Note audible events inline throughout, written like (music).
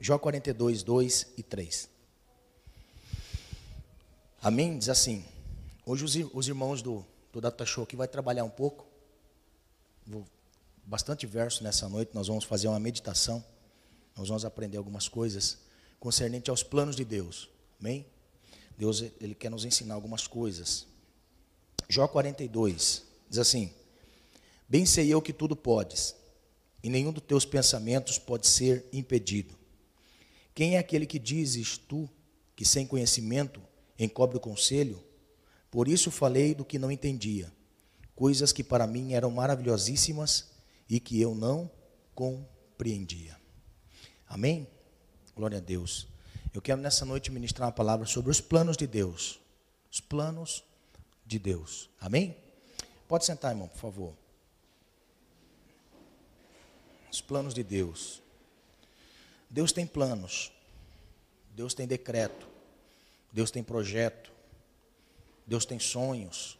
Jó 42, 2 e 3. Amém? Diz assim. Hoje os, os irmãos do, do Data Show aqui vai trabalhar um pouco. Vou, bastante verso nessa noite. Nós vamos fazer uma meditação. Nós vamos aprender algumas coisas concernente aos planos de Deus. Amém? Deus ele quer nos ensinar algumas coisas. Jó 42 diz assim: Bem sei eu que tudo podes, e nenhum dos teus pensamentos pode ser impedido. Quem é aquele que dizes tu que sem conhecimento encobre o conselho? Por isso falei do que não entendia, coisas que para mim eram maravilhosíssimas e que eu não compreendia. Amém? Glória a Deus. Eu quero nessa noite ministrar uma palavra sobre os planos de Deus. Os planos de Deus. Amém? Pode sentar, irmão, por favor. Os planos de Deus. Deus tem planos. Deus tem decreto. Deus tem projeto. Deus tem sonhos.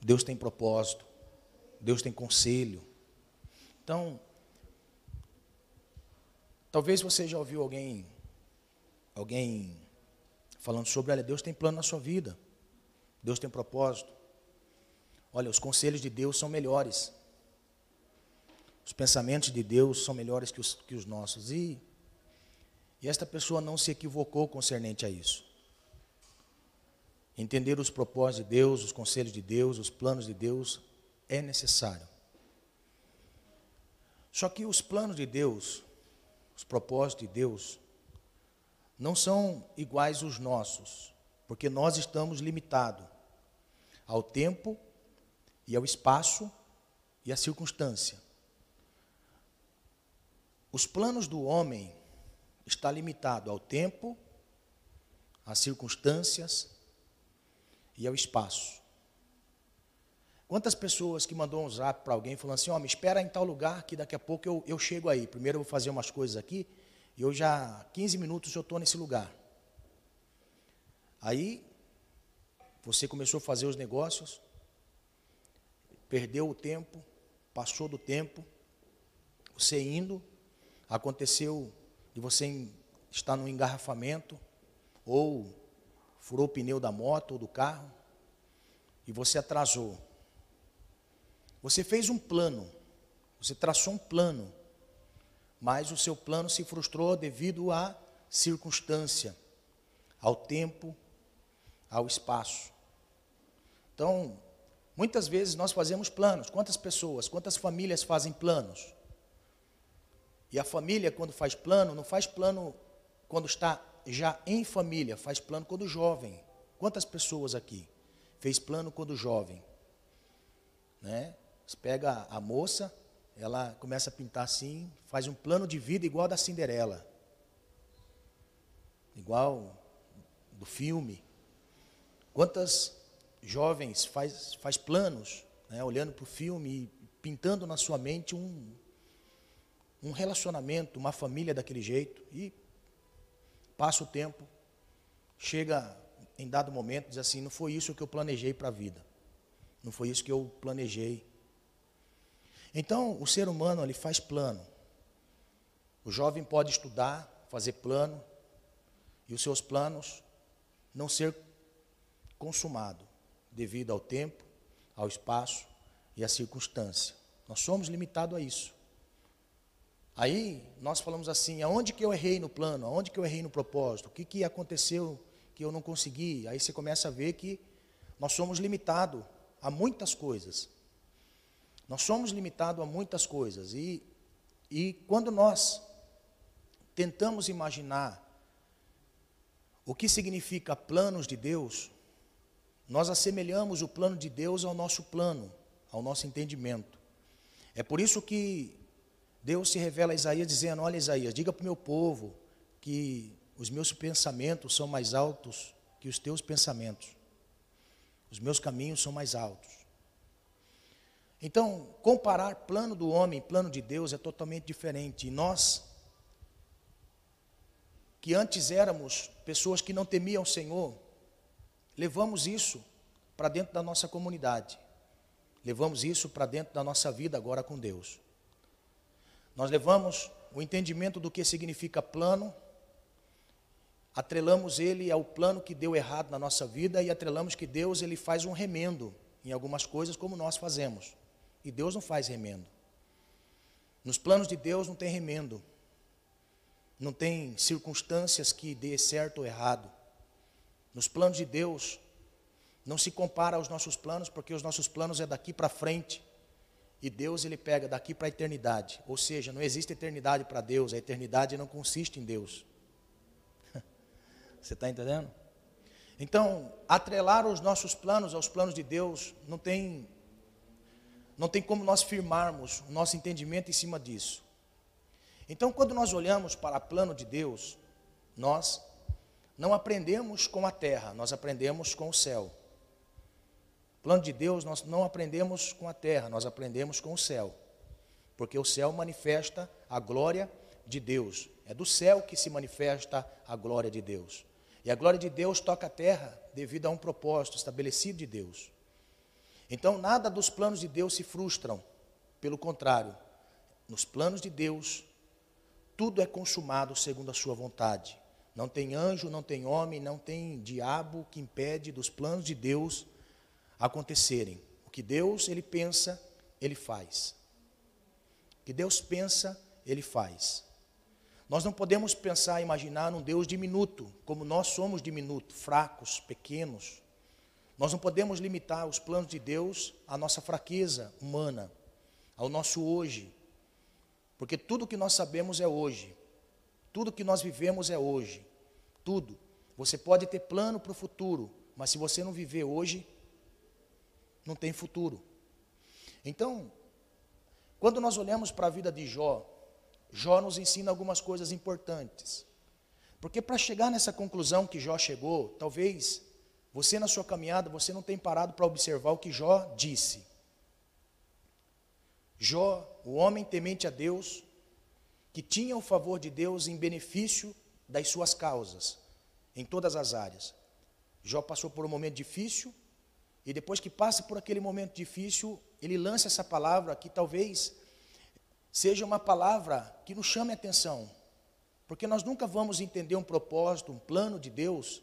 Deus tem propósito. Deus tem conselho. Então, talvez você já ouviu alguém alguém falando sobre, olha, Deus tem plano na sua vida. Deus tem propósito. Olha, os conselhos de Deus são melhores. Os pensamentos de Deus são melhores que os, que os nossos. E, e esta pessoa não se equivocou concernente a isso. Entender os propósitos de Deus, os conselhos de Deus, os planos de Deus é necessário. Só que os planos de Deus, os propósitos de Deus, não são iguais os nossos, porque nós estamos limitados ao tempo e ao espaço e à circunstância. Os planos do homem está limitado ao tempo, às circunstâncias e ao espaço. Quantas pessoas que mandou um zap para alguém falando assim, ó, oh, me espera em tal lugar que daqui a pouco eu, eu chego aí. Primeiro eu vou fazer umas coisas aqui e eu já, 15 minutos eu estou nesse lugar. Aí, você começou a fazer os negócios, perdeu o tempo, passou do tempo, você indo, aconteceu de você estar no engarrafamento, ou furou o pneu da moto ou do carro, e você atrasou. Você fez um plano, você traçou um plano, mas o seu plano se frustrou devido à circunstância, ao tempo, ao espaço. Então, muitas vezes nós fazemos planos. Quantas pessoas, quantas famílias fazem planos? E a família, quando faz plano, não faz plano quando está já em família, faz plano quando jovem. Quantas pessoas aqui fez plano quando jovem? Né? Você pega a moça, ela começa a pintar assim, faz um plano de vida igual da Cinderela. Igual do filme. Quantas jovens faz, faz planos, né, olhando para o filme e pintando na sua mente um, um relacionamento, uma família daquele jeito, e passa o tempo, chega em dado momento, diz assim: não foi isso que eu planejei para a vida, não foi isso que eu planejei então, o ser humano ele faz plano. O jovem pode estudar, fazer plano, e os seus planos não ser consumado devido ao tempo, ao espaço e à circunstância. Nós somos limitados a isso. Aí nós falamos assim: aonde que eu errei no plano? Aonde que eu errei no propósito? O que, que aconteceu que eu não consegui? Aí você começa a ver que nós somos limitados a muitas coisas. Nós somos limitados a muitas coisas e, e quando nós tentamos imaginar o que significa planos de Deus, nós assemelhamos o plano de Deus ao nosso plano, ao nosso entendimento. É por isso que Deus se revela a Isaías dizendo: Olha, Isaías, diga para o meu povo que os meus pensamentos são mais altos que os teus pensamentos, os meus caminhos são mais altos. Então, comparar plano do homem e plano de Deus é totalmente diferente. E nós, que antes éramos pessoas que não temiam o Senhor, levamos isso para dentro da nossa comunidade. Levamos isso para dentro da nossa vida agora com Deus. Nós levamos o entendimento do que significa plano, atrelamos ele ao plano que deu errado na nossa vida e atrelamos que Deus ele faz um remendo em algumas coisas como nós fazemos. E Deus não faz remendo. Nos planos de Deus não tem remendo. Não tem circunstâncias que dê certo ou errado. Nos planos de Deus não se compara aos nossos planos, porque os nossos planos é daqui para frente. E Deus ele pega daqui para a eternidade. Ou seja, não existe eternidade para Deus, a eternidade não consiste em Deus. (laughs) Você está entendendo? Então, atrelar os nossos planos aos planos de Deus não tem não tem como nós firmarmos o nosso entendimento em cima disso. Então, quando nós olhamos para o plano de Deus, nós não aprendemos com a terra, nós aprendemos com o céu. Plano de Deus, nós não aprendemos com a terra, nós aprendemos com o céu. Porque o céu manifesta a glória de Deus. É do céu que se manifesta a glória de Deus. E a glória de Deus toca a terra devido a um propósito estabelecido de Deus. Então, nada dos planos de Deus se frustram. Pelo contrário, nos planos de Deus, tudo é consumado segundo a sua vontade. Não tem anjo, não tem homem, não tem diabo que impede dos planos de Deus acontecerem. O que Deus ele pensa, ele faz. O que Deus pensa, ele faz. Nós não podemos pensar, imaginar num Deus diminuto, como nós somos diminutos, fracos, pequenos. Nós não podemos limitar os planos de Deus à nossa fraqueza humana, ao nosso hoje. Porque tudo que nós sabemos é hoje. Tudo que nós vivemos é hoje. Tudo. Você pode ter plano para o futuro, mas se você não viver hoje, não tem futuro. Então, quando nós olhamos para a vida de Jó, Jó nos ensina algumas coisas importantes. Porque para chegar nessa conclusão que Jó chegou, talvez você na sua caminhada, você não tenha parado para observar o que Jó disse. Jó, o homem temente a Deus, que tinha o favor de Deus em benefício das suas causas, em todas as áreas. Jó passou por um momento difícil, e depois que passa por aquele momento difícil, ele lança essa palavra que talvez seja uma palavra que nos chame a atenção, porque nós nunca vamos entender um propósito, um plano de Deus,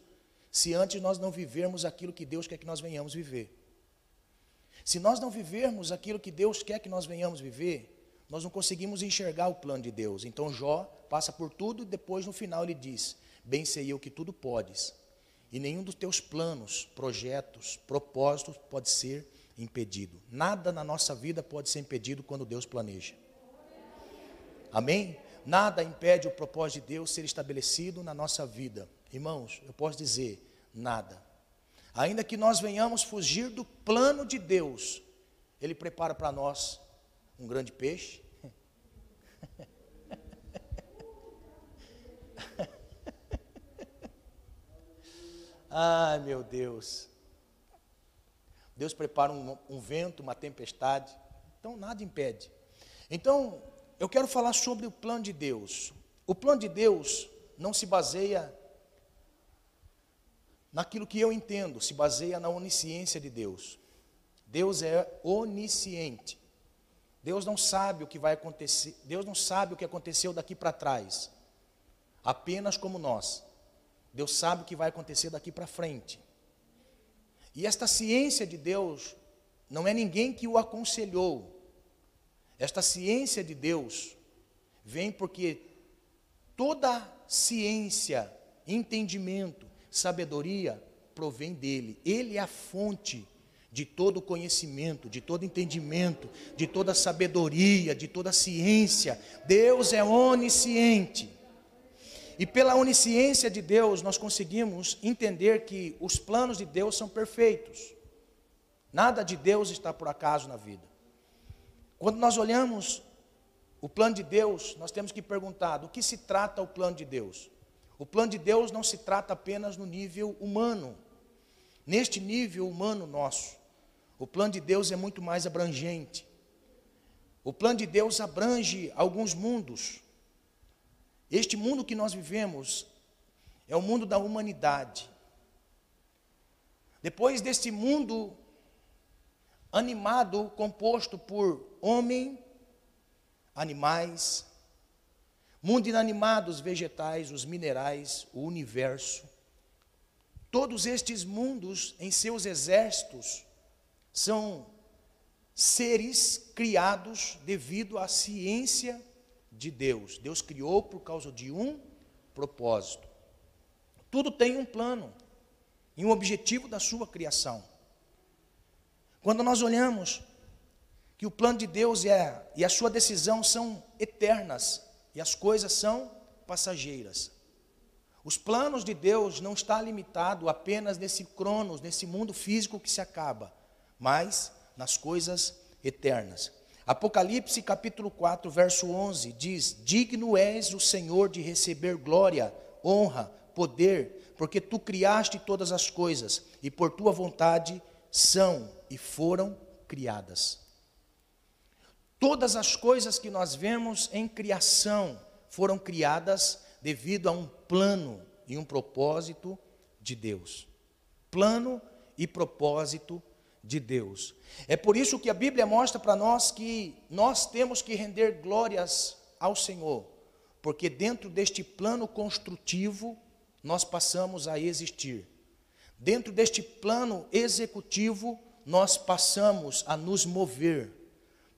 se antes nós não vivermos aquilo que Deus quer que nós venhamos viver. Se nós não vivermos aquilo que Deus quer que nós venhamos viver, nós não conseguimos enxergar o plano de Deus. Então Jó passa por tudo e depois no final ele diz: Bem sei eu que tudo podes, e nenhum dos teus planos, projetos, propósitos pode ser impedido. Nada na nossa vida pode ser impedido quando Deus planeja. Amém? Nada impede o propósito de Deus ser estabelecido na nossa vida. Irmãos, eu posso dizer, nada. Ainda que nós venhamos fugir do plano de Deus, Ele prepara para nós um grande peixe. Ai, meu Deus. Deus prepara um, um, vento, uma tempestade. Então, nada impede. Então, eu quero falar sobre o plano de Deus. O plano de Deus não se baseia naquilo que eu entendo, se baseia na onisciência de Deus. Deus é onisciente. Deus não sabe o que vai acontecer, Deus não sabe o que aconteceu daqui para trás. Apenas como nós. Deus sabe o que vai acontecer daqui para frente. E esta ciência de Deus não é ninguém que o aconselhou, esta ciência de Deus vem porque toda ciência, entendimento, sabedoria provém dele. Ele é a fonte de todo conhecimento, de todo entendimento, de toda sabedoria, de toda ciência. Deus é onisciente. E pela onisciência de Deus, nós conseguimos entender que os planos de Deus são perfeitos. Nada de Deus está por acaso na vida. Quando nós olhamos o plano de Deus, nós temos que perguntar: do que se trata o plano de Deus? O plano de Deus não se trata apenas no nível humano, neste nível humano nosso. O plano de Deus é muito mais abrangente. O plano de Deus abrange alguns mundos. Este mundo que nós vivemos é o mundo da humanidade. Depois deste mundo animado, composto por homem, animais, mundo inanimado, os vegetais, os minerais, o universo. Todos estes mundos, em seus exércitos, são seres criados devido à ciência de Deus. Deus criou por causa de um propósito. Tudo tem um plano e um objetivo da sua criação. Quando nós olhamos que o plano de Deus a, e a sua decisão são eternas e as coisas são passageiras. Os planos de Deus não está limitado apenas nesse cronos, nesse mundo físico que se acaba, mas nas coisas eternas. Apocalipse capítulo 4, verso 11 diz: Digno és o Senhor de receber glória, honra, poder, porque tu criaste todas as coisas e por tua vontade são e foram criadas. Todas as coisas que nós vemos em criação foram criadas devido a um plano e um propósito de Deus. Plano e propósito de Deus. É por isso que a Bíblia mostra para nós que nós temos que render glórias ao Senhor, porque dentro deste plano construtivo nós passamos a existir. Dentro deste plano executivo nós passamos a nos mover.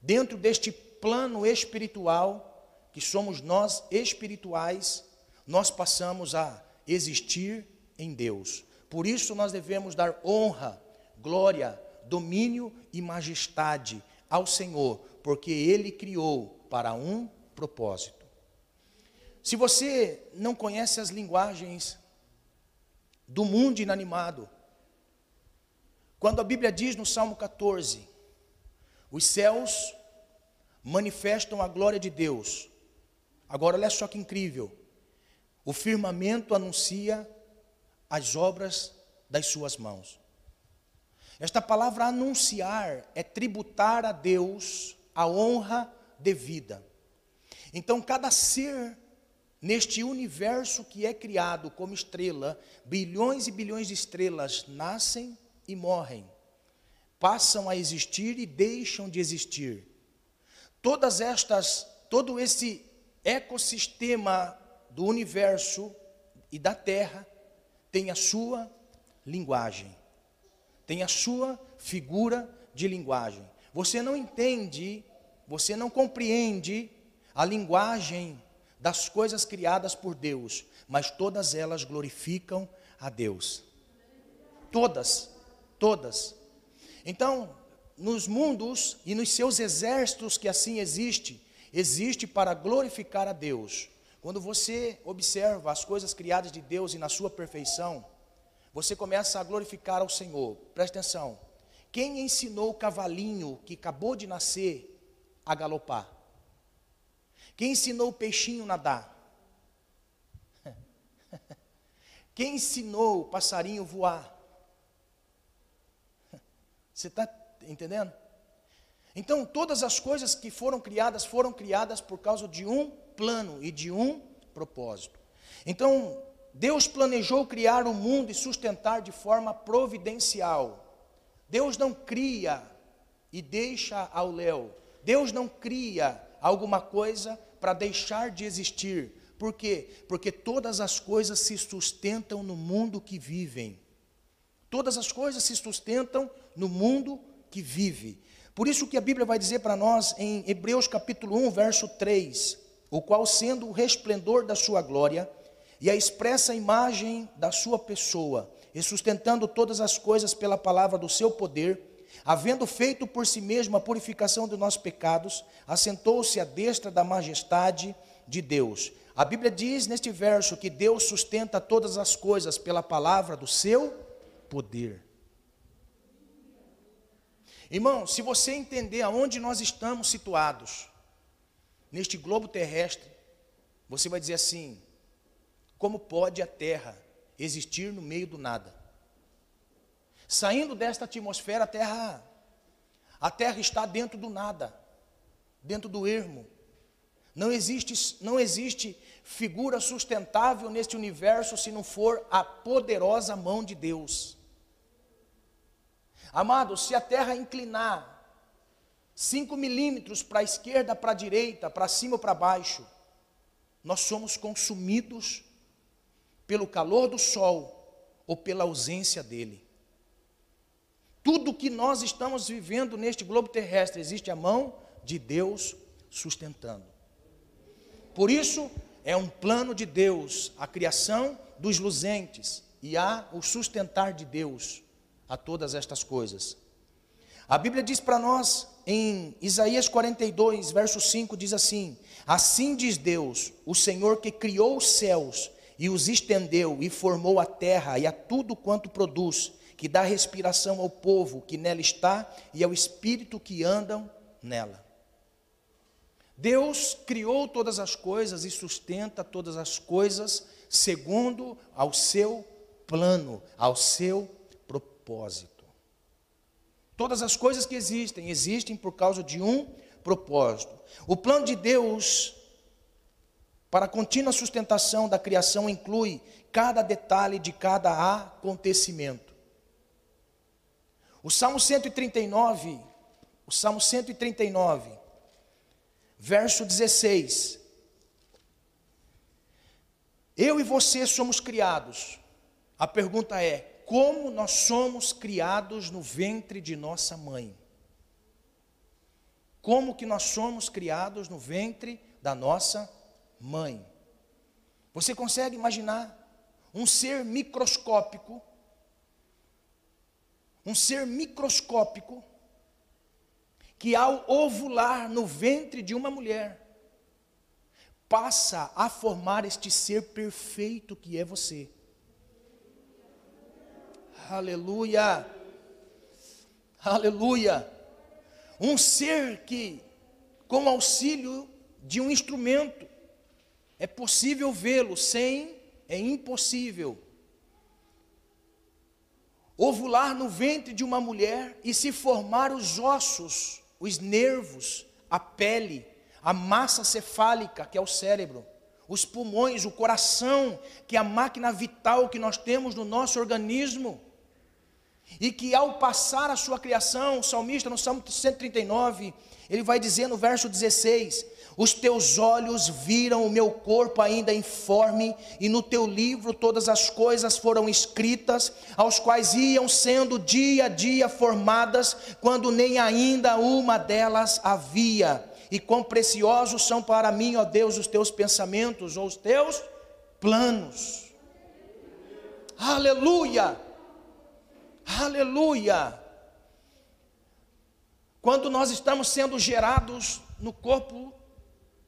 Dentro deste plano espiritual, que somos nós espirituais, nós passamos a existir em Deus. Por isso nós devemos dar honra, glória, domínio e majestade ao Senhor, porque Ele criou para um propósito. Se você não conhece as linguagens do mundo inanimado, quando a Bíblia diz no Salmo 14, os céus manifestam a glória de Deus. Agora, olha só que incrível. O firmamento anuncia as obras das suas mãos. Esta palavra anunciar é tributar a Deus a honra devida. Então, cada ser neste universo que é criado como estrela, bilhões e bilhões de estrelas nascem e morrem, passam a existir e deixam de existir. Todas estas, todo esse ecossistema do universo e da Terra tem a sua linguagem tem a sua figura de linguagem. Você não entende, você não compreende a linguagem das coisas criadas por Deus, mas todas elas glorificam a Deus. Todas, todas. Então, nos mundos e nos seus exércitos que assim existe, existe para glorificar a Deus. Quando você observa as coisas criadas de Deus e na sua perfeição, você começa a glorificar ao Senhor. Presta atenção. Quem ensinou o cavalinho que acabou de nascer a galopar? Quem ensinou o peixinho a nadar? (laughs) Quem ensinou o passarinho a voar? (laughs) Você está entendendo? Então, todas as coisas que foram criadas foram criadas por causa de um plano e de um propósito. Então, Deus planejou criar o mundo e sustentar de forma providencial. Deus não cria e deixa ao léu. Deus não cria alguma coisa para deixar de existir. Por quê? Porque todas as coisas se sustentam no mundo que vivem. Todas as coisas se sustentam no mundo que vive. Por isso que a Bíblia vai dizer para nós em Hebreus capítulo 1, verso 3, o qual sendo o resplendor da sua glória, e a expressa imagem da sua pessoa, e sustentando todas as coisas pela palavra do seu poder, havendo feito por si mesmo a purificação de nossos pecados, assentou-se à destra da majestade de Deus. A Bíblia diz neste verso que Deus sustenta todas as coisas pela palavra do seu poder. Irmão, se você entender aonde nós estamos situados, neste globo terrestre, você vai dizer assim: como pode a Terra existir no meio do nada? Saindo desta atmosfera, a Terra, a Terra está dentro do nada, dentro do ermo. Não existe, não existe figura sustentável neste universo se não for a poderosa mão de Deus. Amado, se a Terra inclinar 5 milímetros para a esquerda, para a direita, para cima ou para baixo, nós somos consumidos pelo calor do sol ou pela ausência dele. Tudo que nós estamos vivendo neste globo terrestre existe a mão de Deus sustentando. Por isso, é um plano de Deus a criação dos luzentes e há o sustentar de Deus a todas estas coisas. A Bíblia diz para nós em Isaías 42, verso 5, diz assim: Assim diz Deus, o Senhor que criou os céus e os estendeu e formou a terra e a tudo quanto produz, que dá respiração ao povo que nela está e ao espírito que andam nela. Deus criou todas as coisas e sustenta todas as coisas segundo ao seu plano, ao seu propósito. Todas as coisas que existem, existem por causa de um propósito. O plano de Deus para a contínua sustentação da criação inclui cada detalhe de cada acontecimento. O Salmo 139, o Salmo 139, verso 16. Eu e você somos criados. A pergunta é: como nós somos criados no ventre de nossa mãe? Como que nós somos criados no ventre da nossa mãe? Você consegue imaginar um ser microscópico, um ser microscópico, que ao ovular no ventre de uma mulher, passa a formar este ser perfeito que é você. Aleluia! Aleluia! Um ser que, com auxílio de um instrumento, é possível vê-lo, sem é impossível. Ovular no ventre de uma mulher e se formar os ossos, os nervos, a pele, a massa cefálica, que é o cérebro, os pulmões, o coração, que é a máquina vital que nós temos no nosso organismo. E que ao passar a sua criação, o salmista no Salmo 139, ele vai dizer no verso 16: Os teus olhos viram o meu corpo ainda informe, e no teu livro todas as coisas foram escritas, aos quais iam sendo dia a dia formadas, quando nem ainda uma delas havia. E quão preciosos são para mim, ó Deus, os teus pensamentos ou os teus planos. Aleluia! Aleluia! Quando nós estamos sendo gerados no corpo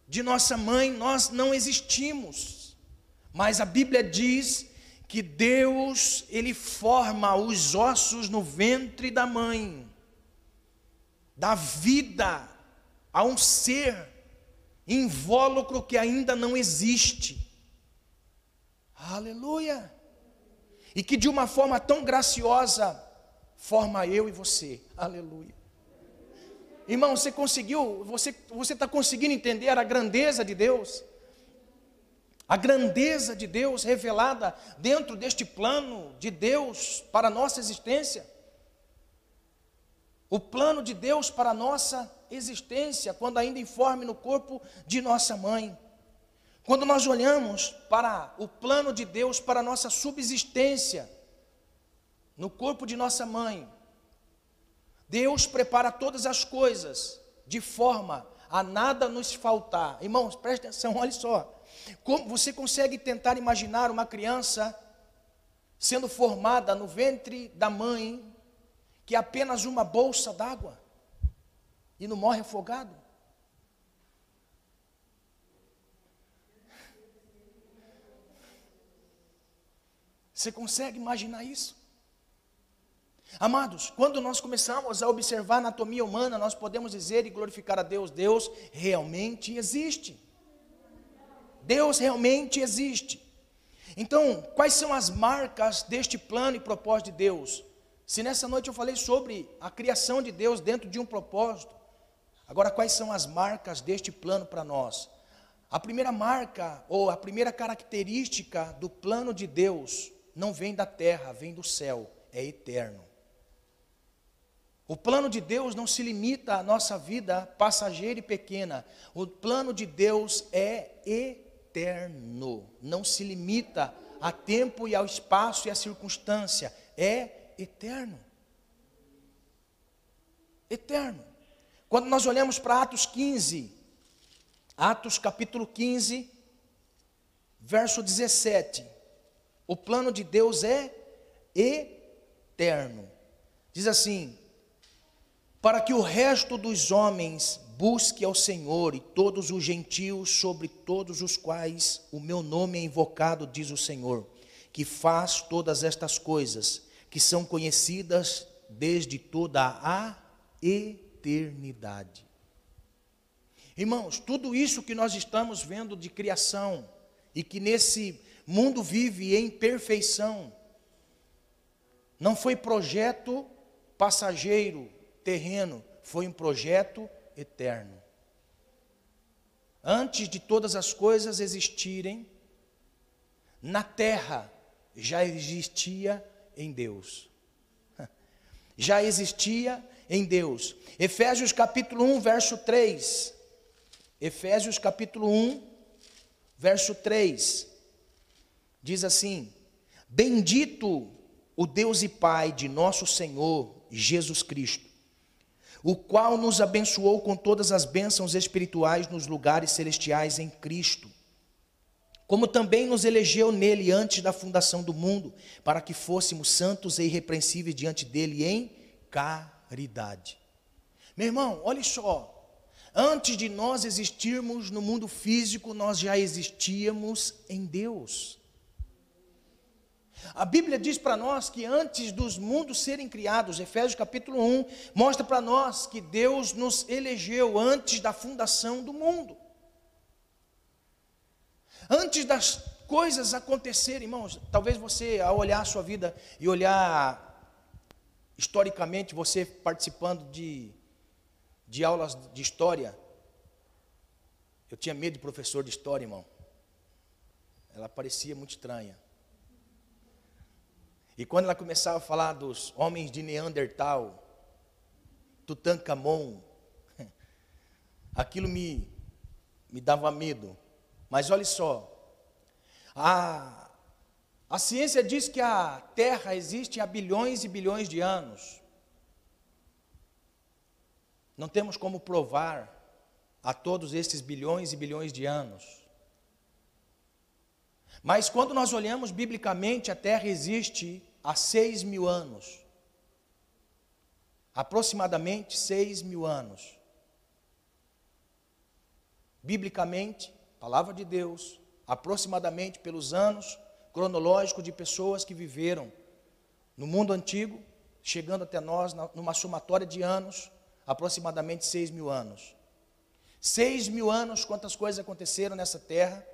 de nossa mãe, nós não existimos. Mas a Bíblia diz que Deus, ele forma os ossos no ventre da mãe, dá vida a um ser invólucro que ainda não existe. Aleluia! e que de uma forma tão graciosa forma eu e você. Aleluia. Irmão, você conseguiu, você está conseguindo entender a grandeza de Deus? A grandeza de Deus revelada dentro deste plano de Deus para a nossa existência. O plano de Deus para a nossa existência, quando ainda informe no corpo de nossa mãe. Quando nós olhamos para o plano de Deus para a nossa subsistência no corpo de nossa mãe, Deus prepara todas as coisas de forma a nada nos faltar. Irmãos, preste atenção, olhe só. Como você consegue tentar imaginar uma criança sendo formada no ventre da mãe, que é apenas uma bolsa d'água e não morre afogado? Você consegue imaginar isso? Amados, quando nós começamos a observar a anatomia humana, nós podemos dizer e glorificar a Deus: Deus realmente existe. Deus realmente existe. Então, quais são as marcas deste plano e propósito de Deus? Se nessa noite eu falei sobre a criação de Deus dentro de um propósito, agora quais são as marcas deste plano para nós? A primeira marca, ou a primeira característica do plano de Deus, não vem da terra, vem do céu, é eterno. O plano de Deus não se limita à nossa vida passageira e pequena. O plano de Deus é eterno, não se limita a tempo e ao espaço e à circunstância, é eterno. Eterno. Quando nós olhamos para Atos 15, Atos capítulo 15, verso 17, o plano de Deus é eterno. Diz assim: para que o resto dos homens busque ao Senhor e todos os gentios sobre todos os quais o meu nome é invocado, diz o Senhor, que faz todas estas coisas, que são conhecidas desde toda a eternidade. Irmãos, tudo isso que nós estamos vendo de criação e que nesse mundo vive em perfeição, não foi projeto passageiro, terreno, foi um projeto eterno. Antes de todas as coisas existirem, na terra já existia em Deus. (laughs) Já existia em Deus. Efésios capítulo 1, verso 3. Efésios capítulo 1, verso 3. Diz assim: Bendito o Deus e Pai de nosso Senhor Jesus Cristo o qual nos abençoou com todas as bênçãos espirituais nos lugares celestiais em Cristo. Como também nos elegeu nele antes da fundação do mundo, para que fôssemos santos e irrepreensíveis diante dele em caridade. Meu irmão, olhe só. Antes de nós existirmos no mundo físico, nós já existíamos em Deus. A Bíblia diz para nós que antes dos mundos serem criados, Efésios capítulo 1, mostra para nós que Deus nos elegeu antes da fundação do mundo. Antes das coisas acontecerem, irmãos, talvez você, ao olhar a sua vida e olhar historicamente, você participando de, de aulas de história, eu tinha medo de professor de história, irmão. Ela parecia muito estranha. E quando ela começava a falar dos homens de Neandertal, Tutankhamon, (laughs) aquilo me, me dava medo. Mas olha só, a, a ciência diz que a Terra existe há bilhões e bilhões de anos. Não temos como provar a todos esses bilhões e bilhões de anos. Mas quando nós olhamos biblicamente, a terra existe há seis mil anos. Aproximadamente seis mil anos. Biblicamente, palavra de Deus, aproximadamente pelos anos cronológicos de pessoas que viveram no mundo antigo, chegando até nós numa somatória de anos, aproximadamente seis mil anos. Seis mil anos, quantas coisas aconteceram nessa terra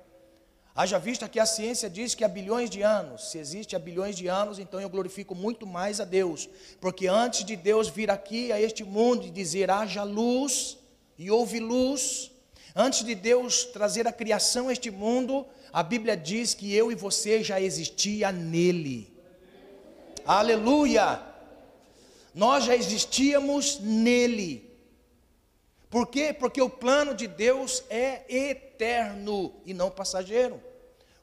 Haja vista que a ciência diz que há bilhões de anos, se existe há bilhões de anos, então eu glorifico muito mais a Deus, porque antes de Deus vir aqui a este mundo e dizer haja luz, e houve luz, antes de Deus trazer a criação a este mundo, a Bíblia diz que eu e você já existia nele. Aleluia! Nós já existíamos nele. Por quê? Porque o plano de Deus é eterno e não passageiro.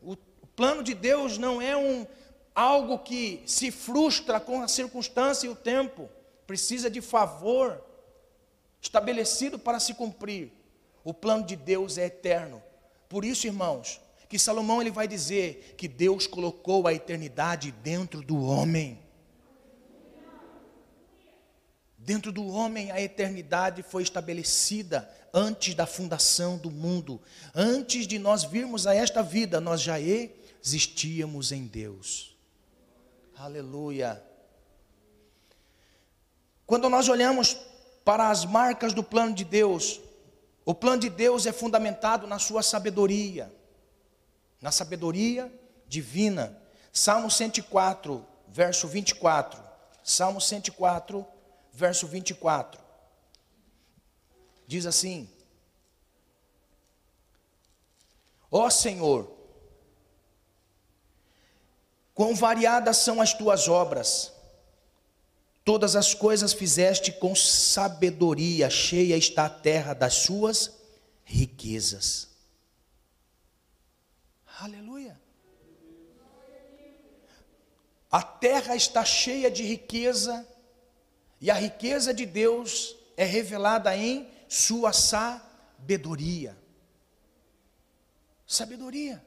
O plano de Deus não é um algo que se frustra com a circunstância e o tempo. Precisa de favor estabelecido para se cumprir. O plano de Deus é eterno. Por isso, irmãos, que Salomão ele vai dizer que Deus colocou a eternidade dentro do homem. Dentro do homem, a eternidade foi estabelecida antes da fundação do mundo. Antes de nós virmos a esta vida, nós já existíamos em Deus. Aleluia. Quando nós olhamos para as marcas do plano de Deus, o plano de Deus é fundamentado na sua sabedoria, na sabedoria divina. Salmo 104, verso 24. Salmo 104, verso 24. Diz assim: Ó Senhor, quão variadas são as tuas obras, todas as coisas fizeste com sabedoria, cheia está a terra das suas riquezas. Aleluia. A terra está cheia de riqueza, e a riqueza de Deus é revelada em sua sabedoria. Sabedoria.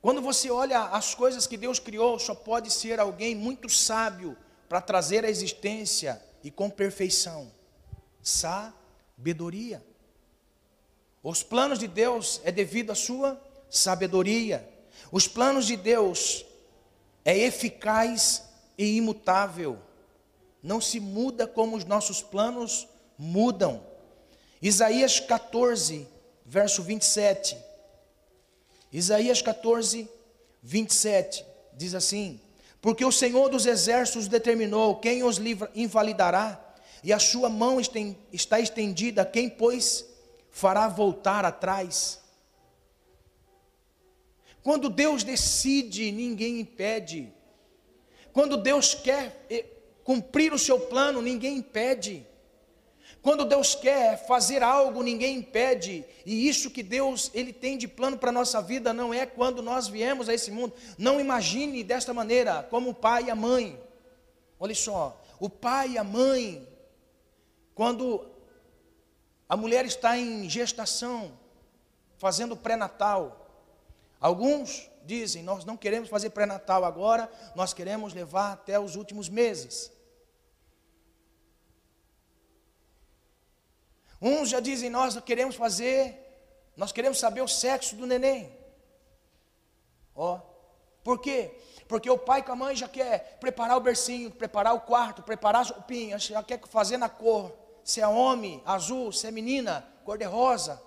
Quando você olha as coisas que Deus criou, só pode ser alguém muito sábio para trazer a existência e com perfeição. Sabedoria. Os planos de Deus é devido à sua sabedoria. Os planos de Deus é eficaz e imutável. Não se muda como os nossos planos mudam. Isaías 14, verso 27. Isaías 14, 27 diz assim: Porque o Senhor dos exércitos determinou quem os livra, invalidará, e a sua mão está estendida, quem, pois, fará voltar atrás. Quando Deus decide, ninguém impede. Quando Deus quer eh, cumprir o seu plano, ninguém impede. Quando Deus quer fazer algo, ninguém impede. E isso que Deus ele tem de plano para a nossa vida não é quando nós viemos a esse mundo. Não imagine desta maneira, como o pai e a mãe. Olha só, o pai e a mãe, quando a mulher está em gestação, fazendo pré-natal. Alguns dizem: Nós não queremos fazer pré-natal agora, nós queremos levar até os últimos meses. Uns já dizem: Nós queremos fazer, nós queremos saber o sexo do neném. Ó, por quê? Porque o pai com a mãe já quer preparar o bercinho, preparar o quarto, preparar a roupinha, já quer fazer na cor se é homem, azul, se é menina, cor-de-rosa.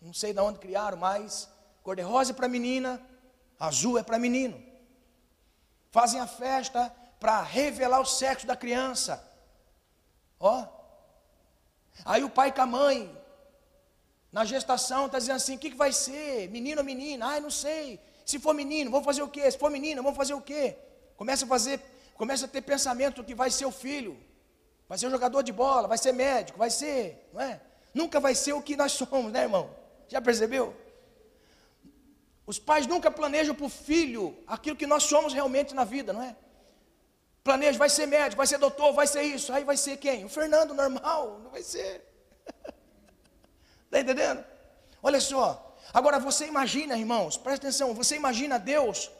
Não sei de onde criaram, mas cor-de-rosa é para menina, azul é para menino. Fazem a festa para revelar o sexo da criança. Ó. Aí o pai com a mãe, na gestação, está dizendo assim: o que, que vai ser? Menino ou menina? Ai, não sei. Se for menino, vou fazer o quê? Se for menina, vou fazer o quê? Começa a fazer, começa a ter pensamento que vai ser o filho. Vai ser jogador de bola, vai ser médico, vai ser, não é? Nunca vai ser o que nós somos, né, irmão? Já percebeu? Os pais nunca planejam para o filho aquilo que nós somos realmente na vida, não é? Planeja, vai ser médico, vai ser doutor, vai ser isso. Aí vai ser quem? O Fernando, normal, não vai ser. Está (laughs) entendendo? Olha só. Agora você imagina, irmãos, presta atenção, você imagina Deus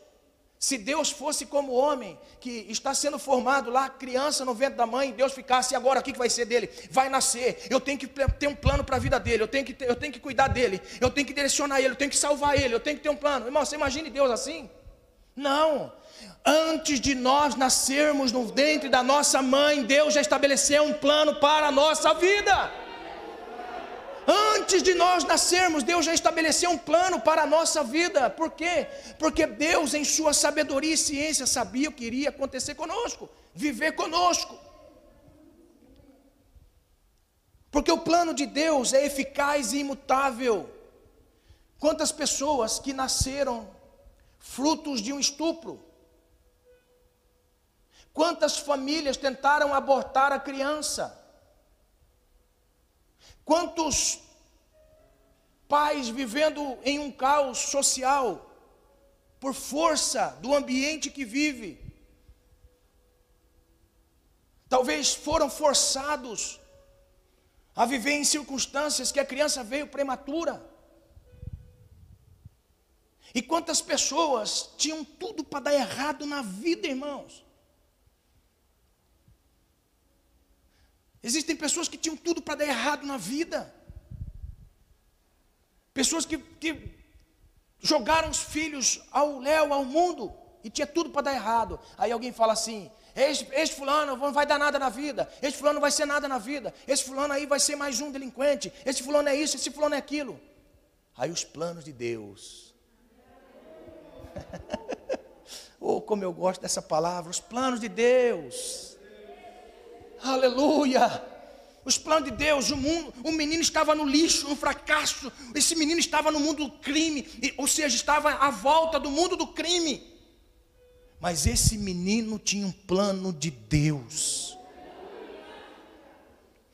se Deus fosse como homem, que está sendo formado lá, criança no ventre da mãe, Deus ficasse, e agora o que vai ser dele? Vai nascer, eu tenho que ter um plano para a vida dele, eu tenho, que ter, eu tenho que cuidar dele, eu tenho que direcionar ele, eu tenho que salvar ele, eu tenho que ter um plano. Irmão, você imagine Deus assim? Não. Antes de nós nascermos no dentro da nossa mãe, Deus já estabeleceu um plano para a nossa vida. Antes de nós nascermos, Deus já estabeleceu um plano para a nossa vida. Por quê? Porque Deus, em sua sabedoria e ciência, sabia o que iria acontecer conosco, viver conosco. Porque o plano de Deus é eficaz e imutável. Quantas pessoas que nasceram frutos de um estupro? Quantas famílias tentaram abortar a criança? Quantos pais vivendo em um caos social por força do ambiente que vive? Talvez foram forçados a viver em circunstâncias que a criança veio prematura. E quantas pessoas tinham tudo para dar errado na vida, irmãos? Existem pessoas que tinham tudo para dar errado na vida. Pessoas que, que jogaram os filhos ao léu, ao mundo, e tinha tudo para dar errado. Aí alguém fala assim: este, este, fulano não vai dar nada na vida, este fulano não vai ser nada na vida, esse fulano aí vai ser mais um delinquente, esse fulano é isso, esse fulano é aquilo. Aí os planos de Deus. (laughs) oh, como eu gosto dessa palavra, os planos de Deus Aleluia. Os planos de Deus, o mundo, o menino estava no lixo, no fracasso. Esse menino estava no mundo do crime, ou seja, estava à volta do mundo do crime. Mas esse menino tinha um plano de Deus.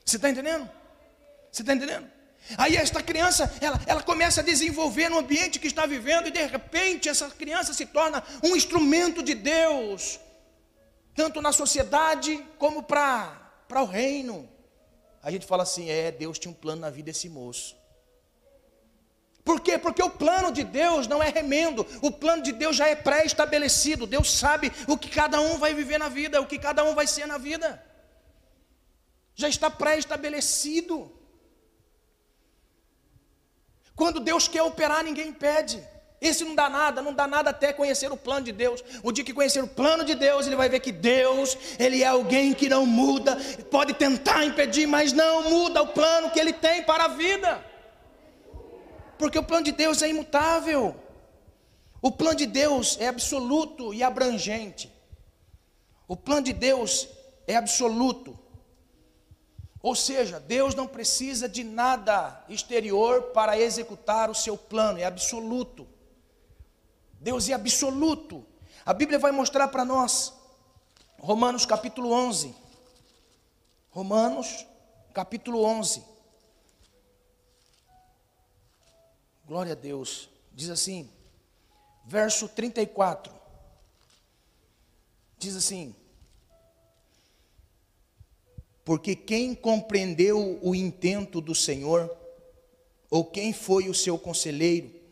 Você está entendendo? Você está entendendo? Aí esta criança, ela, ela começa a desenvolver no ambiente que está vivendo, e de repente essa criança se torna um instrumento de Deus, tanto na sociedade como para o reino. A gente fala assim: é, Deus tinha um plano na vida desse moço. Por quê? Porque o plano de Deus não é remendo, o plano de Deus já é pré-estabelecido. Deus sabe o que cada um vai viver na vida, o que cada um vai ser na vida. Já está pré-estabelecido. Quando Deus quer operar, ninguém impede. Esse não dá nada, não dá nada até conhecer o plano de Deus. O dia que conhecer o plano de Deus, ele vai ver que Deus, ele é alguém que não muda, pode tentar impedir, mas não muda o plano que ele tem para a vida. Porque o plano de Deus é imutável. O plano de Deus é absoluto e abrangente. O plano de Deus é absoluto. Ou seja, Deus não precisa de nada exterior para executar o seu plano, é absoluto. Deus é absoluto. A Bíblia vai mostrar para nós, Romanos capítulo 11. Romanos capítulo 11. Glória a Deus. Diz assim, verso 34. Diz assim: porque quem compreendeu o intento do Senhor, ou quem foi o seu conselheiro,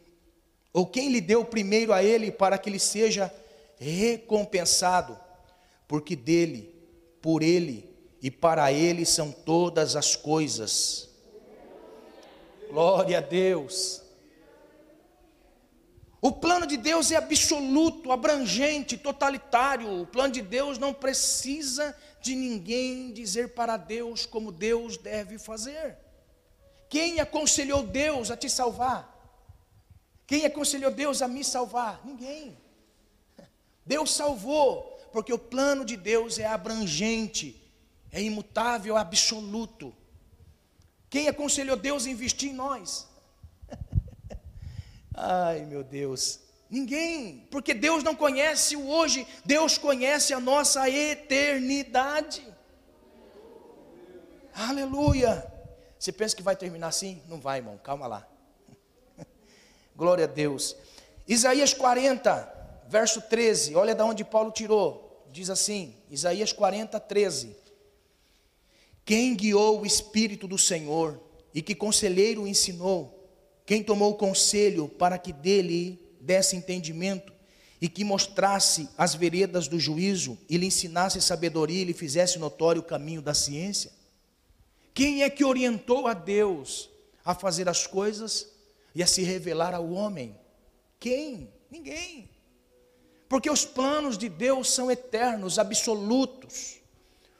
ou quem lhe deu primeiro a ele para que ele seja recompensado, porque dele, por ele e para ele são todas as coisas. Glória a Deus. O plano de Deus é absoluto, abrangente, totalitário. O plano de Deus não precisa de ninguém dizer para Deus como Deus deve fazer. Quem aconselhou Deus a te salvar? Quem aconselhou Deus a me salvar? Ninguém. (laughs) Deus salvou, porque o plano de Deus é abrangente, é imutável, absoluto. Quem aconselhou Deus a investir em nós? (laughs) Ai, meu Deus. Ninguém, porque Deus não conhece o hoje, Deus conhece a nossa eternidade. Aleluia. Você pensa que vai terminar assim? Não vai, irmão, calma lá. Glória a Deus. Isaías 40, verso 13, olha de onde Paulo tirou. Diz assim: Isaías 40, 13. Quem guiou o Espírito do Senhor e que conselheiro ensinou? Quem tomou o conselho para que dele desse entendimento e que mostrasse as veredas do juízo e lhe ensinasse sabedoria e lhe fizesse notório o caminho da ciência? Quem é que orientou a Deus a fazer as coisas e a se revelar ao homem? Quem? Ninguém. Porque os planos de Deus são eternos, absolutos.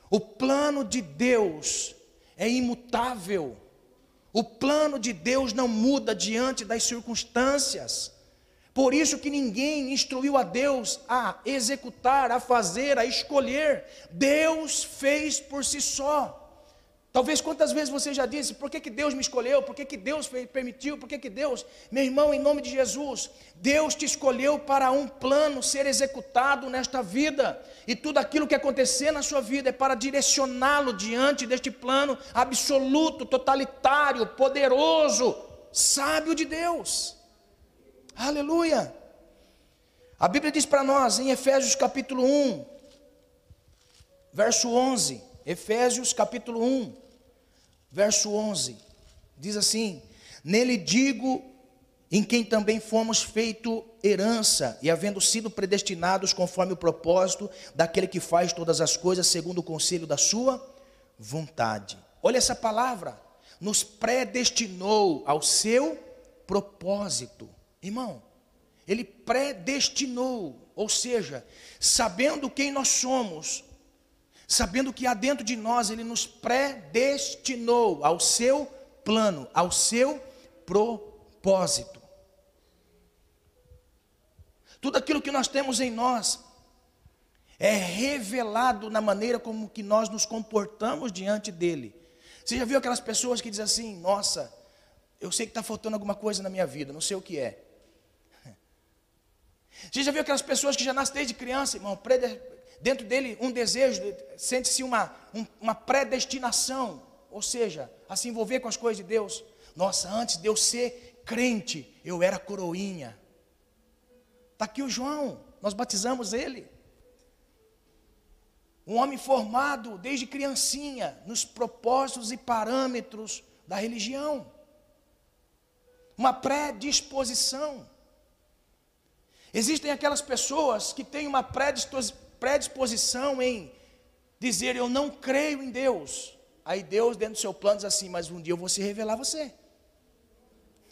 O plano de Deus é imutável. O plano de Deus não muda diante das circunstâncias. Por isso que ninguém instruiu a Deus a executar, a fazer, a escolher. Deus fez por si só. Talvez quantas vezes você já disse, por que, que Deus me escolheu? Por que, que Deus permitiu? Por que, que Deus? Meu irmão, em nome de Jesus, Deus te escolheu para um plano ser executado nesta vida. E tudo aquilo que acontecer na sua vida é para direcioná-lo diante deste plano absoluto, totalitário, poderoso, sábio de Deus. Aleluia. A Bíblia diz para nós em Efésios capítulo 1, verso 11. Efésios capítulo 1, verso 11. Diz assim: Nele digo, em quem também fomos feito herança, e havendo sido predestinados conforme o propósito daquele que faz todas as coisas segundo o conselho da sua vontade. Olha essa palavra, nos predestinou ao seu propósito. Irmão, ele predestinou, ou seja, sabendo quem nós somos, sabendo que há dentro de nós, ele nos predestinou ao seu plano, ao seu propósito. Tudo aquilo que nós temos em nós é revelado na maneira como que nós nos comportamos diante dele. Você já viu aquelas pessoas que dizem assim: Nossa, eu sei que está faltando alguma coisa na minha vida, não sei o que é. (laughs) Você já viu aquelas pessoas que já nascem desde criança, irmão, dentro dele um desejo, sente-se uma, um, uma predestinação, ou seja, a se envolver com as coisas de Deus. Nossa, antes de eu ser crente, eu era coroinha. Está aqui o João, nós batizamos ele. Um homem formado desde criancinha nos propósitos e parâmetros da religião. Uma predisposição. Existem aquelas pessoas que têm uma predisposição em dizer eu não creio em Deus. Aí Deus, dentro do seu plano, diz assim: Mas um dia eu vou se revelar a você.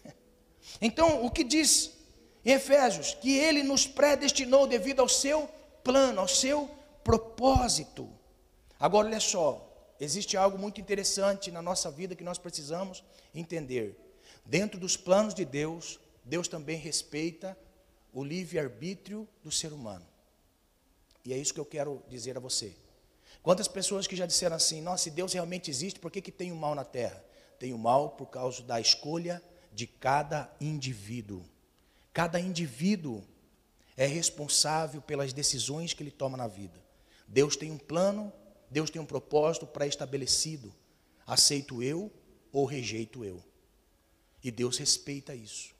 (laughs) Então, o que diz em Efésios? Que ele nos predestinou devido ao seu plano, ao seu propósito. Agora, olha só: existe algo muito interessante na nossa vida que nós precisamos entender. Dentro dos planos de Deus, Deus também respeita o livre-arbítrio do ser humano. E é isso que eu quero dizer a você. Quantas pessoas que já disseram assim: Nossa, se Deus realmente existe, por que, que tem o mal na terra? Tem o mal por causa da escolha de cada indivíduo. Cada indivíduo é responsável pelas decisões que ele toma na vida. Deus tem um plano, Deus tem um propósito pré-estabelecido. Aceito eu ou rejeito eu. E Deus respeita isso.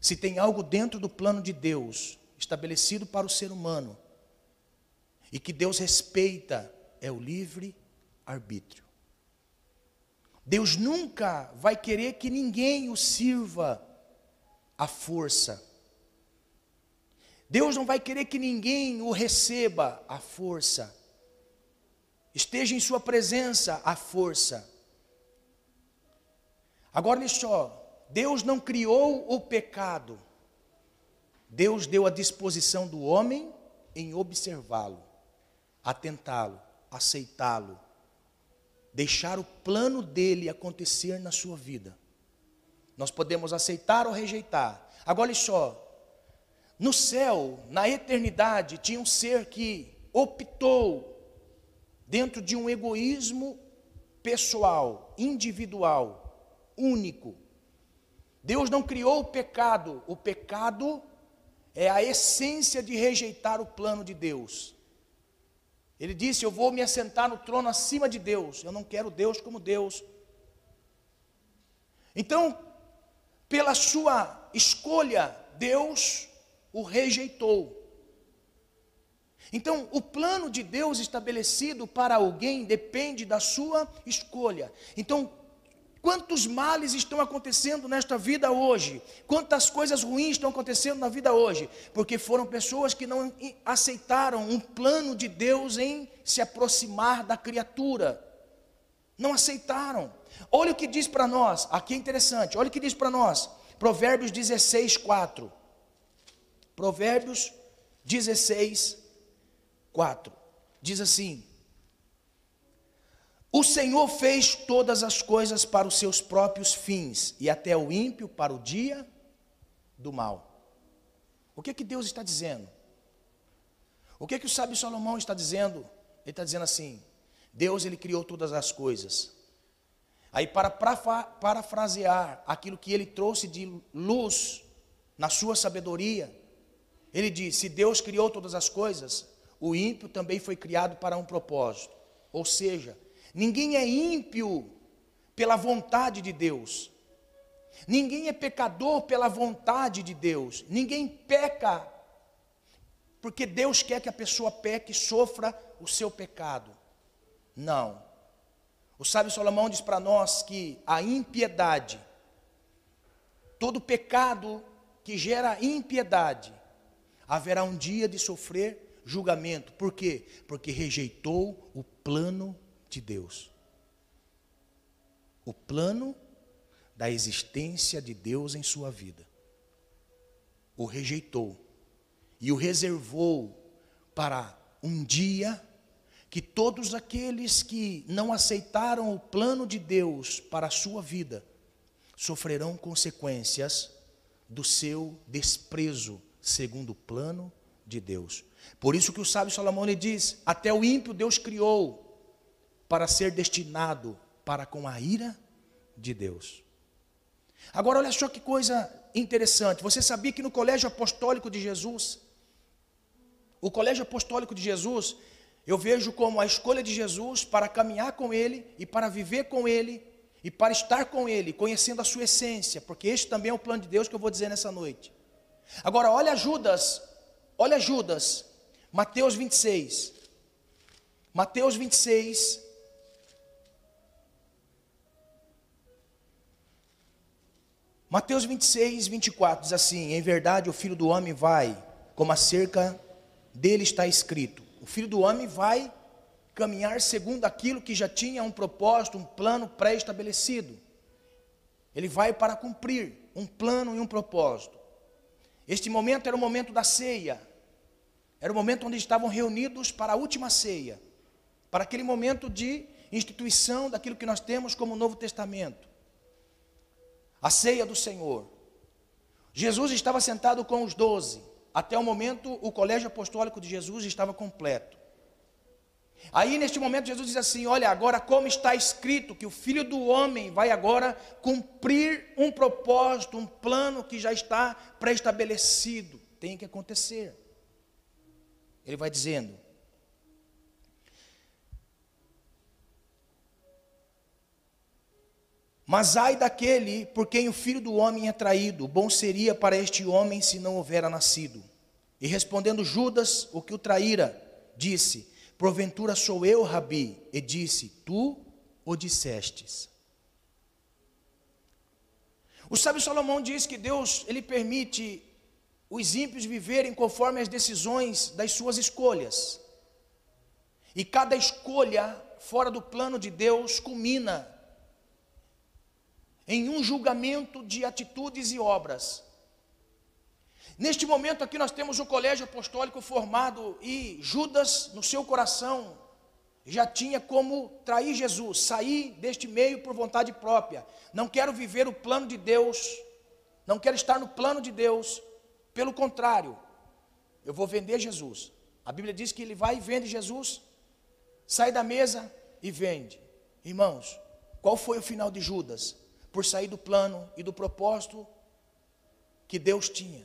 Se tem algo dentro do plano de Deus, estabelecido para o ser humano, e que Deus respeita, é o livre arbítrio. Deus nunca vai querer que ninguém o sirva à força. Deus não vai querer que ninguém o receba à força. Esteja em sua presença à força. Agora, olha só, Deus não criou o pecado. Deus deu a disposição do homem em observá-lo, atentá-lo, aceitá-lo, deixar o plano dele acontecer na sua vida. Nós podemos aceitar ou rejeitar. Agora, olha só, no céu, na eternidade, tinha um ser que optou, dentro de um egoísmo pessoal, individual, único, Deus não criou o pecado, o pecado é a essência de rejeitar o plano de Deus. Ele disse: Eu vou me assentar no trono acima de Deus, eu não quero Deus como Deus. Então, pela sua escolha, Deus o rejeitou. Então, o plano de Deus estabelecido para alguém depende da sua escolha. Então, Quantos males estão acontecendo nesta vida hoje? Quantas coisas ruins estão acontecendo na vida hoje? Porque foram pessoas que não aceitaram um plano de Deus em se aproximar da criatura. Não aceitaram. Olha o que diz para nós, aqui é interessante, olha o que diz para nós, Provérbios 16, 4. Provérbios 16, 4. Diz assim: o Senhor fez todas as coisas para os seus próprios fins, e até o ímpio para o dia do mal. O que é que Deus está dizendo? O que é que o sábio Salomão está dizendo? Ele está dizendo assim: Deus ele criou todas as coisas. Aí para parafrasear aquilo que ele trouxe de luz na sua sabedoria, ele diz: se Deus criou todas as coisas, o ímpio também foi criado para um propósito. Ou seja, Ninguém é ímpio pela vontade de Deus. Ninguém é pecador pela vontade de Deus. Ninguém peca porque Deus quer que a pessoa peque e sofra o seu pecado. Não. O sábio Salomão diz para nós que a impiedade, todo pecado que gera impiedade, haverá um dia de sofrer julgamento. Por quê? Porque rejeitou o plano de Deus. O plano da existência de Deus em sua vida. O rejeitou e o reservou para um dia que todos aqueles que não aceitaram o plano de Deus para a sua vida sofrerão consequências do seu desprezo segundo o plano de Deus. Por isso que o sábio Salomão diz: até o ímpio Deus criou, para ser destinado para com a ira de Deus. Agora, olha só que coisa interessante. Você sabia que no Colégio Apostólico de Jesus, o Colégio Apostólico de Jesus, eu vejo como a escolha de Jesus para caminhar com Ele e para viver com Ele e para estar com Ele, conhecendo a sua essência, porque este também é o plano de Deus que eu vou dizer nessa noite. Agora, olha Judas, olha Judas, Mateus 26. Mateus 26. Mateus 26, 24 diz assim: Em verdade, o filho do homem vai, como acerca dele está escrito. O filho do homem vai caminhar segundo aquilo que já tinha um propósito, um plano pré-estabelecido. Ele vai para cumprir um plano e um propósito. Este momento era o momento da ceia. Era o momento onde estavam reunidos para a última ceia. Para aquele momento de instituição daquilo que nós temos como Novo Testamento. A ceia do Senhor. Jesus estava sentado com os doze. Até o momento, o colégio apostólico de Jesus estava completo. Aí, neste momento, Jesus diz assim: Olha, agora, como está escrito, que o filho do homem vai agora cumprir um propósito, um plano que já está pré-estabelecido. Tem que acontecer. Ele vai dizendo: Mas ai daquele por quem o filho do homem é traído, bom seria para este homem se não houvera nascido. E respondendo Judas, o que o traíra, disse: Porventura sou eu, Rabi? E disse: Tu o dissestes. O sábio Salomão diz que Deus ele permite os ímpios viverem conforme as decisões das suas escolhas. E cada escolha fora do plano de Deus culmina em um julgamento de atitudes e obras. Neste momento aqui nós temos um colégio apostólico formado e Judas, no seu coração, já tinha como trair Jesus, sair deste meio por vontade própria. Não quero viver o plano de Deus, não quero estar no plano de Deus. Pelo contrário, eu vou vender Jesus. A Bíblia diz que ele vai e vende Jesus, sai da mesa e vende. Irmãos, qual foi o final de Judas? Por sair do plano e do propósito que Deus tinha.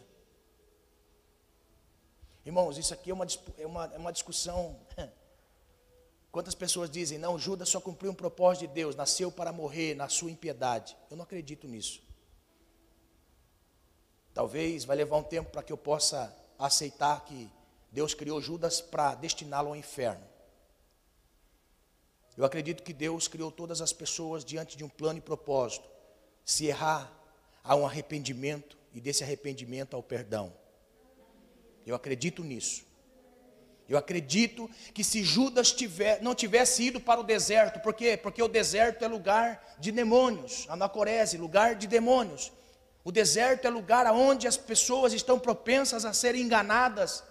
Irmãos, isso aqui é uma, é uma, é uma discussão. (laughs) Quantas pessoas dizem, não, Judas só cumpriu um propósito de Deus, nasceu para morrer na sua impiedade. Eu não acredito nisso. Talvez vai levar um tempo para que eu possa aceitar que Deus criou Judas para destiná-lo ao inferno. Eu acredito que Deus criou todas as pessoas diante de um plano e propósito. Se errar, há um arrependimento e desse arrependimento ao perdão. Eu acredito nisso. Eu acredito que se Judas tiver, não tivesse ido para o deserto, por quê? Porque o deserto é lugar de demônios, anacorese, lugar de demônios. O deserto é lugar onde as pessoas estão propensas a serem enganadas.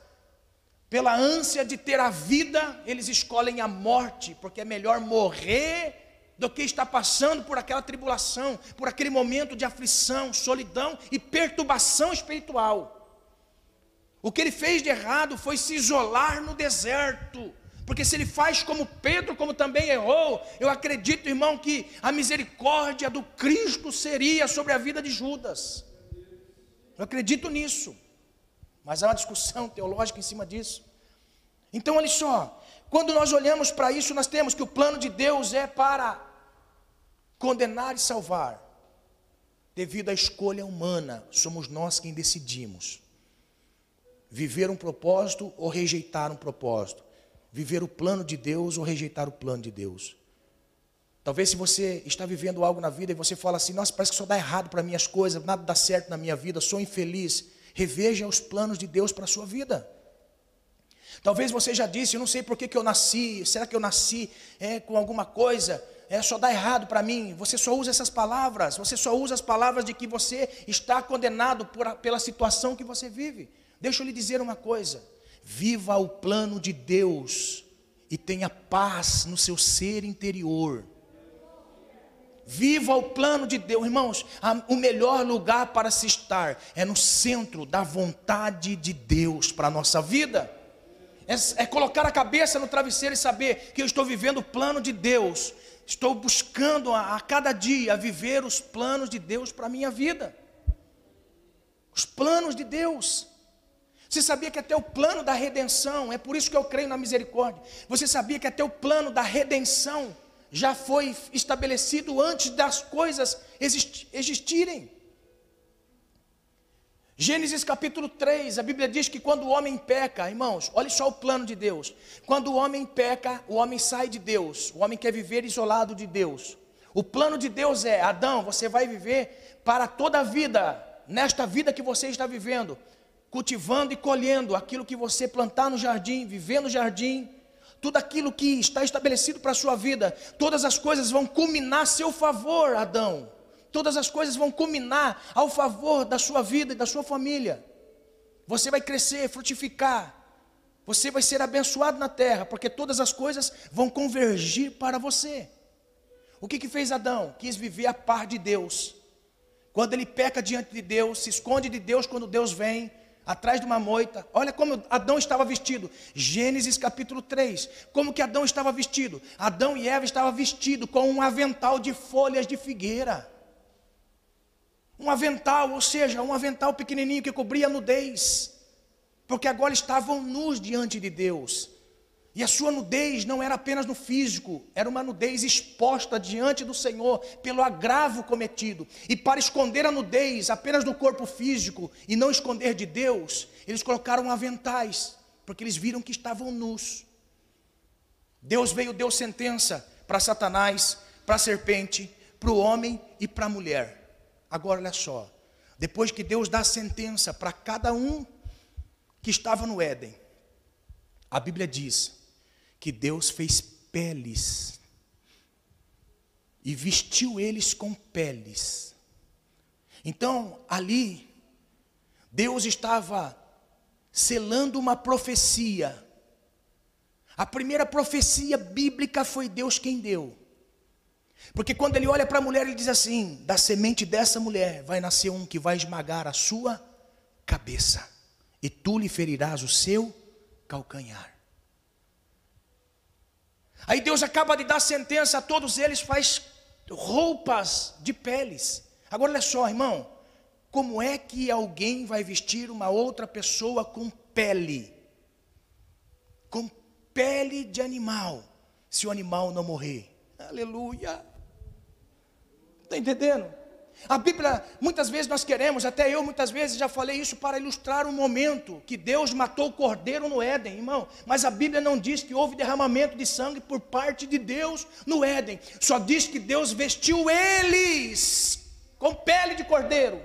Pela ânsia de ter a vida, eles escolhem a morte, porque é melhor morrer do que estar passando por aquela tribulação, por aquele momento de aflição, solidão e perturbação espiritual. O que ele fez de errado foi se isolar no deserto. Porque se ele faz como Pedro, como também errou, eu acredito, irmão, que a misericórdia do Cristo seria sobre a vida de Judas. Eu acredito nisso. Mas há uma discussão teológica em cima disso. Então, olha só, quando nós olhamos para isso, nós temos que o plano de Deus é para condenar e salvar. Devido à escolha humana, somos nós quem decidimos viver um propósito ou rejeitar um propósito, viver o plano de Deus ou rejeitar o plano de Deus. Talvez se você está vivendo algo na vida e você fala assim, nossa, parece que só dá errado para mim as coisas, nada dá certo na minha vida, sou infeliz. Reveja os planos de Deus para a sua vida. Talvez você já disse, eu não sei por que, que eu nasci, será que eu nasci é, com alguma coisa? É, só dá errado para mim. Você só usa essas palavras, você só usa as palavras de que você está condenado por, pela situação que você vive. Deixa eu lhe dizer uma coisa: viva o plano de Deus e tenha paz no seu ser interior. Viva o plano de Deus, irmãos. o melhor lugar para se estar é no centro da vontade de Deus para a nossa vida. É, é colocar a cabeça no travesseiro e saber que eu estou vivendo o plano de Deus. Estou buscando a, a cada dia viver os planos de Deus para a minha vida. Os planos de Deus. Você sabia que até o plano da redenção, é por isso que eu creio na misericórdia. Você sabia que até o plano da redenção já foi estabelecido antes das coisas existirem. Gênesis capítulo 3, a Bíblia diz que quando o homem peca, irmãos, olhe só o plano de Deus. Quando o homem peca, o homem sai de Deus, o homem quer viver isolado de Deus. O plano de Deus é: Adão, você vai viver para toda a vida, nesta vida que você está vivendo, cultivando e colhendo aquilo que você plantar no jardim, viver no jardim, tudo aquilo que está estabelecido para a sua vida, todas as coisas vão culminar a seu favor, Adão todas as coisas vão culminar ao favor da sua vida e da sua família. Você vai crescer, frutificar. Você vai ser abençoado na terra, porque todas as coisas vão convergir para você. O que, que fez Adão? Quis viver a par de Deus. Quando ele peca diante de Deus, se esconde de Deus quando Deus vem, atrás de uma moita. Olha como Adão estava vestido. Gênesis capítulo 3. Como que Adão estava vestido? Adão e Eva estavam vestidos com um avental de folhas de figueira um avental, ou seja, um avental pequenininho que cobria a nudez, porque agora estavam nus diante de Deus. E a sua nudez não era apenas no físico, era uma nudez exposta diante do Senhor pelo agravo cometido. E para esconder a nudez apenas no corpo físico e não esconder de Deus, eles colocaram aventais, porque eles viram que estavam nus. Deus veio, deu sentença para Satanás, para a serpente, para o homem e para a mulher. Agora olha só, depois que Deus dá a sentença para cada um que estava no Éden, a Bíblia diz que Deus fez peles e vestiu eles com peles. Então, ali, Deus estava selando uma profecia. A primeira profecia bíblica foi Deus quem deu. Porque quando ele olha para a mulher, ele diz assim: da semente dessa mulher vai nascer um que vai esmagar a sua cabeça, e tu lhe ferirás o seu calcanhar. Aí Deus acaba de dar sentença a todos eles, faz roupas de peles. Agora olha só, irmão, como é que alguém vai vestir uma outra pessoa com pele? Com pele de animal, se o animal não morrer. Aleluia. Está entendendo? A Bíblia, muitas vezes nós queremos, até eu muitas vezes já falei isso para ilustrar o momento que Deus matou o cordeiro no Éden, irmão. Mas a Bíblia não diz que houve derramamento de sangue por parte de Deus no Éden. Só diz que Deus vestiu eles com pele de cordeiro.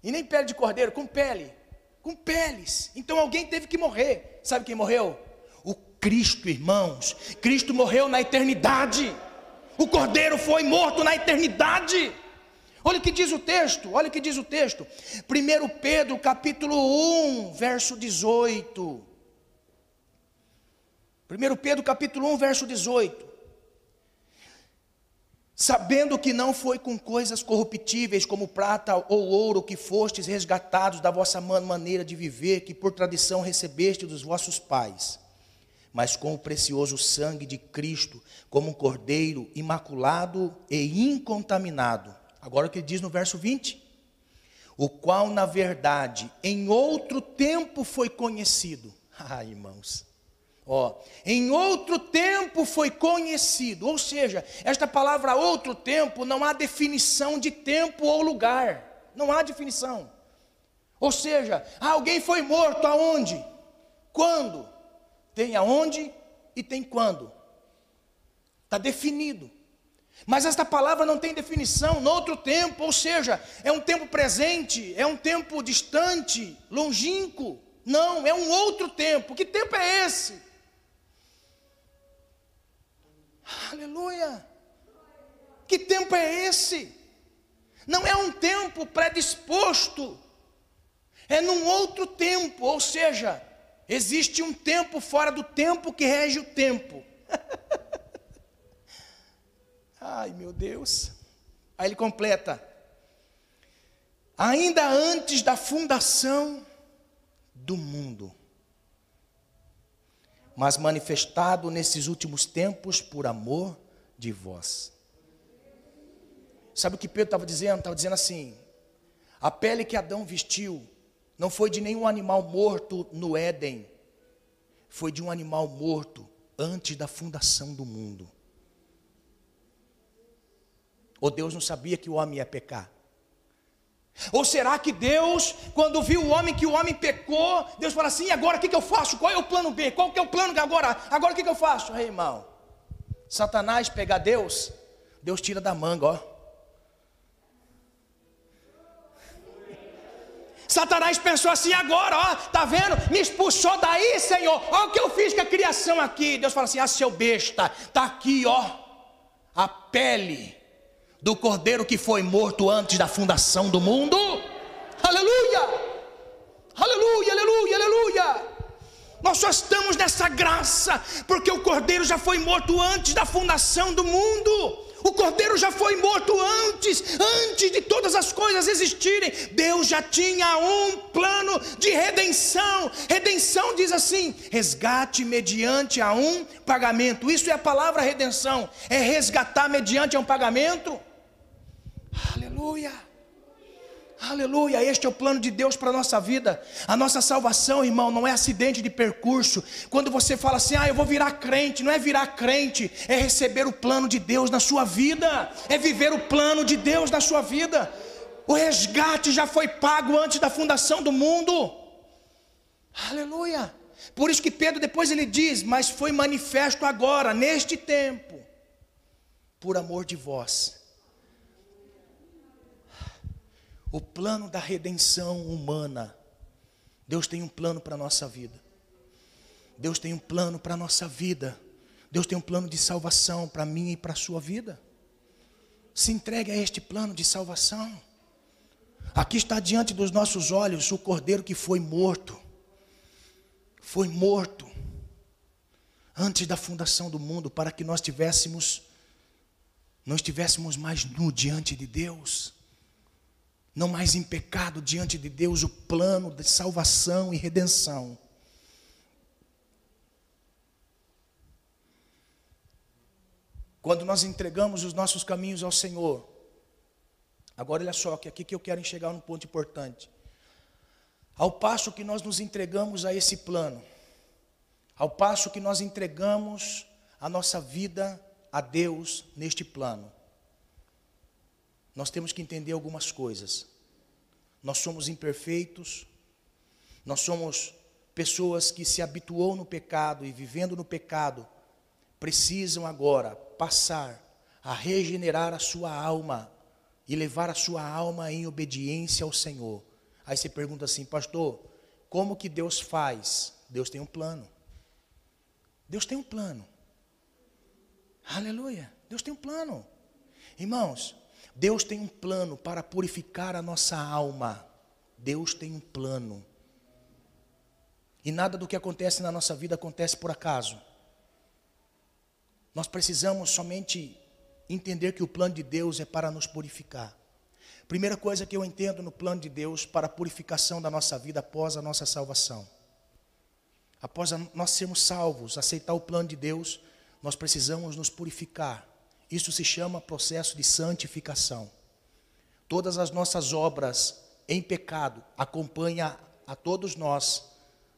E nem pele de cordeiro, com pele. Com peles. Então alguém teve que morrer. Sabe quem morreu? O Cristo, irmãos. Cristo morreu na eternidade. O cordeiro foi morto na eternidade. Olha o que diz o texto, olha o que diz o texto. 1 Pedro capítulo 1, verso 18. 1 Pedro capítulo 1, verso 18. Sabendo que não foi com coisas corruptíveis como prata ou ouro que fostes resgatados da vossa maneira de viver, que por tradição recebeste dos vossos pais mas com o precioso sangue de Cristo, como um cordeiro imaculado e incontaminado. Agora o que ele diz no verso 20? O qual, na verdade, em outro tempo foi conhecido. (laughs) Ah, irmãos. Ó, em outro tempo foi conhecido, ou seja, esta palavra outro tempo não há definição de tempo ou lugar, não há definição. Ou seja, alguém foi morto aonde? Quando? Tem aonde e tem quando. Está definido. Mas esta palavra não tem definição no outro tempo, ou seja, é um tempo presente, é um tempo distante, longínquo. Não, é um outro tempo. Que tempo é esse? Aleluia. Que tempo é esse? Não é um tempo predisposto, é num outro tempo, ou seja, Existe um tempo fora do tempo que rege o tempo. (laughs) Ai, meu Deus. Aí ele completa: ainda antes da fundação do mundo, mas manifestado nesses últimos tempos por amor de vós. Sabe o que Pedro estava dizendo? Estava dizendo assim: a pele que Adão vestiu não foi de nenhum animal morto no Éden, foi de um animal morto antes da fundação do mundo. Ou Deus não sabia que o homem ia pecar? Ou será que Deus, quando viu o homem que o homem pecou, Deus fala assim: agora o que, que eu faço? Qual é o plano B? Qual que é o plano agora? Agora o que, que eu faço? Ei, irmão, Satanás pegar Deus, Deus tira da manga, ó. Satanás pensou assim agora, ó, tá vendo? Me expulsou daí, Senhor. Olha o que eu fiz com a criação aqui. Deus fala assim: ah, seu besta, tá aqui, ó, a pele do cordeiro que foi morto antes da fundação do mundo. Aleluia! Aleluia, aleluia, aleluia! Nós só estamos nessa graça porque o cordeiro já foi morto antes da fundação do mundo. O cordeiro já foi morto antes, antes de todas as coisas existirem. Deus já tinha um plano de redenção. Redenção diz assim: resgate mediante a um pagamento. Isso é a palavra redenção, é resgatar mediante a um pagamento. Aleluia. Aleluia, este é o plano de Deus para a nossa vida. A nossa salvação, irmão, não é acidente de percurso. Quando você fala assim, ah, eu vou virar crente, não é virar crente, é receber o plano de Deus na sua vida, é viver o plano de Deus na sua vida. O resgate já foi pago antes da fundação do mundo. Aleluia. Por isso que Pedro depois ele diz: Mas foi manifesto agora, neste tempo, por amor de vós o plano da redenção humana. Deus tem um plano para a nossa vida. Deus tem um plano para a nossa vida. Deus tem um plano de salvação para mim e para a sua vida. Se entregue a este plano de salvação. Aqui está diante dos nossos olhos o cordeiro que foi morto. Foi morto antes da fundação do mundo para que nós tivéssemos não estivéssemos mais nu diante de Deus não mais em pecado diante de Deus, o plano de salvação e redenção. Quando nós entregamos os nossos caminhos ao Senhor, agora olha só, que aqui que eu quero enxergar um ponto importante. Ao passo que nós nos entregamos a esse plano, ao passo que nós entregamos a nossa vida a Deus neste plano, nós temos que entender algumas coisas. Nós somos imperfeitos, nós somos pessoas que se habituou no pecado e vivendo no pecado, precisam agora passar a regenerar a sua alma e levar a sua alma em obediência ao Senhor. Aí você pergunta assim, pastor, como que Deus faz? Deus tem um plano. Deus tem um plano. Aleluia. Deus tem um plano. Irmãos, Deus tem um plano para purificar a nossa alma. Deus tem um plano. E nada do que acontece na nossa vida acontece por acaso. Nós precisamos somente entender que o plano de Deus é para nos purificar. Primeira coisa que eu entendo no plano de Deus para a purificação da nossa vida após a nossa salvação. Após nós sermos salvos, aceitar o plano de Deus, nós precisamos nos purificar. Isso se chama processo de santificação. Todas as nossas obras em pecado acompanham a todos nós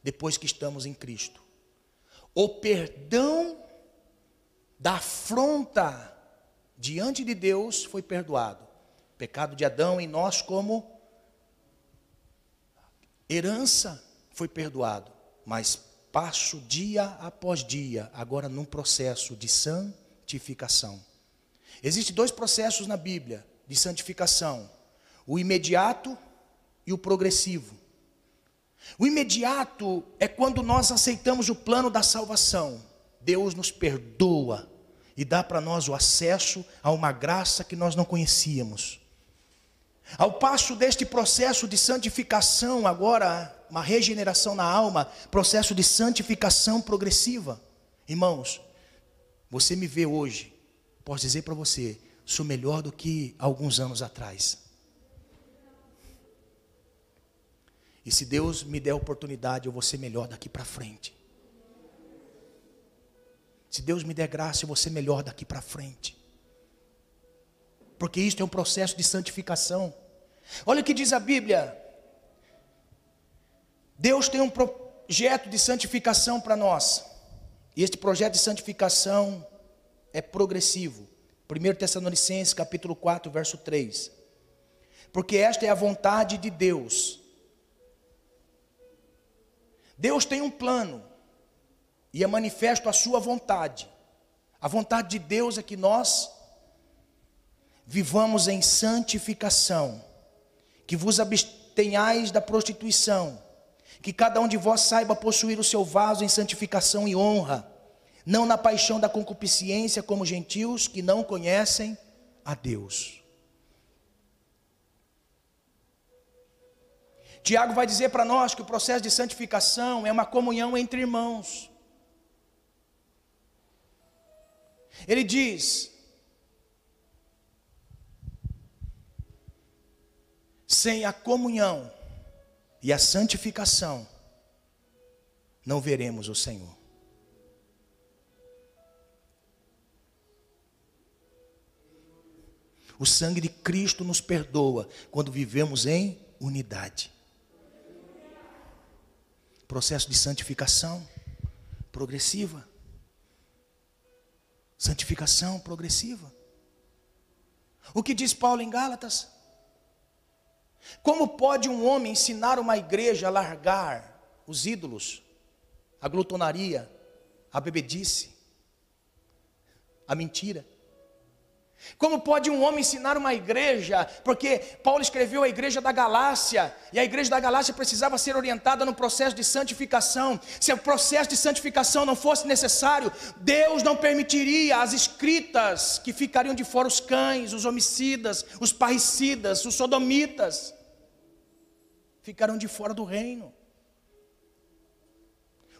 depois que estamos em Cristo. O perdão da afronta diante de Deus foi perdoado. O pecado de Adão em nós como herança foi perdoado, mas passo dia após dia agora num processo de santificação. Existem dois processos na Bíblia de santificação: o imediato e o progressivo. O imediato é quando nós aceitamos o plano da salvação. Deus nos perdoa e dá para nós o acesso a uma graça que nós não conhecíamos. Ao passo deste processo de santificação, agora uma regeneração na alma, processo de santificação progressiva. Irmãos, você me vê hoje posso dizer para você, sou melhor do que alguns anos atrás. E se Deus me der a oportunidade, eu vou ser melhor daqui para frente. Se Deus me der graça, eu vou ser melhor daqui para frente. Porque isto é um processo de santificação. Olha o que diz a Bíblia. Deus tem um projeto de santificação para nós. E este projeto de santificação é progressivo. 1 Tessalonicenses capítulo 4, verso 3. Porque esta é a vontade de Deus. Deus tem um plano e é manifesto a sua vontade. A vontade de Deus é que nós vivamos em santificação, que vos abstenhais da prostituição, que cada um de vós saiba possuir o seu vaso em santificação e honra, não na paixão da concupiscência como gentios que não conhecem a Deus. Tiago vai dizer para nós que o processo de santificação é uma comunhão entre irmãos. Ele diz: sem a comunhão e a santificação, não veremos o Senhor. O sangue de Cristo nos perdoa quando vivemos em unidade. Processo de santificação progressiva. Santificação progressiva. O que diz Paulo em Gálatas? Como pode um homem ensinar uma igreja a largar os ídolos, a glutonaria, a bebedice, a mentira? Como pode um homem ensinar uma igreja? Porque Paulo escreveu a igreja da Galácia, e a igreja da Galácia precisava ser orientada no processo de santificação. Se o processo de santificação não fosse necessário, Deus não permitiria as escritas que ficariam de fora os cães, os homicidas, os parricidas, os sodomitas. Ficaram de fora do reino.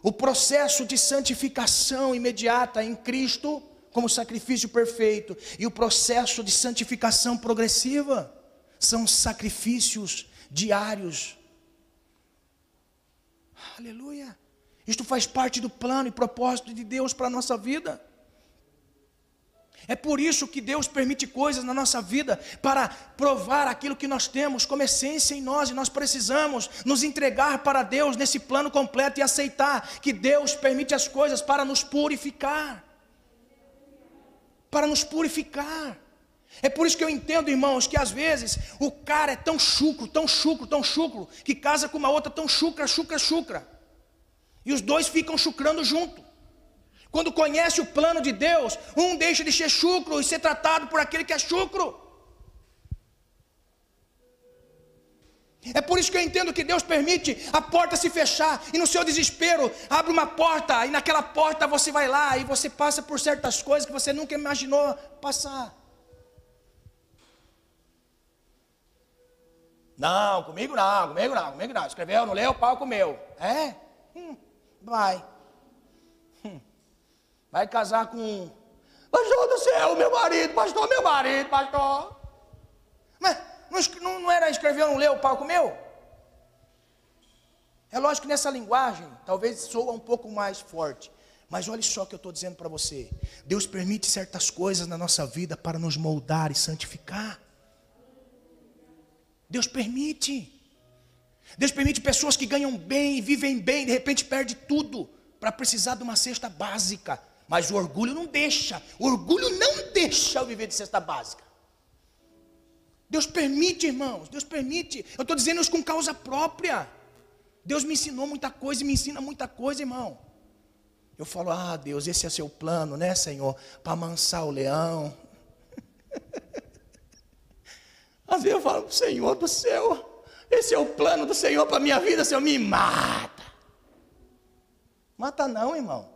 O processo de santificação imediata em Cristo como sacrifício perfeito, e o processo de santificação progressiva são sacrifícios diários. Aleluia. Isto faz parte do plano e propósito de Deus para a nossa vida. É por isso que Deus permite coisas na nossa vida para provar aquilo que nós temos como essência em nós e nós precisamos nos entregar para Deus nesse plano completo e aceitar que Deus permite as coisas para nos purificar para nos purificar. É por isso que eu entendo, irmãos, que às vezes o cara é tão chucro, tão chucro, tão chucro, que casa com uma outra tão chucra, chucra, chucra. E os dois ficam chucrando junto. Quando conhece o plano de Deus, um deixa de ser chucro e ser tratado por aquele que é chucro. É por isso que eu entendo que Deus permite a porta se fechar e no seu desespero abre uma porta e naquela porta você vai lá e você passa por certas coisas que você nunca imaginou passar. Não, comigo não, comigo não, comigo não. Escreveu, não leu, pau comeu. É? Hum, vai. Hum. Vai casar com. Pastor do céu, meu marido, pastor, meu marido, pastor. Mas não, não era escrever, não leu, o pau comeu? É lógico que nessa linguagem, talvez soa um pouco mais forte. Mas olha só o que eu estou dizendo para você. Deus permite certas coisas na nossa vida para nos moldar e santificar. Deus permite. Deus permite pessoas que ganham bem vivem bem, de repente perde tudo para precisar de uma cesta básica. Mas o orgulho não deixa. O orgulho não deixa eu viver de cesta básica. Deus permite, irmãos, Deus permite. Eu estou dizendo isso com causa própria. Deus me ensinou muita coisa e me ensina muita coisa, irmão. Eu falo, ah, Deus, esse é seu plano, né, Senhor? Para amansar o leão. (laughs) Às vezes eu falo, Senhor do céu, esse é o plano do Senhor para a minha vida, Senhor, me mata. Mata não, irmão.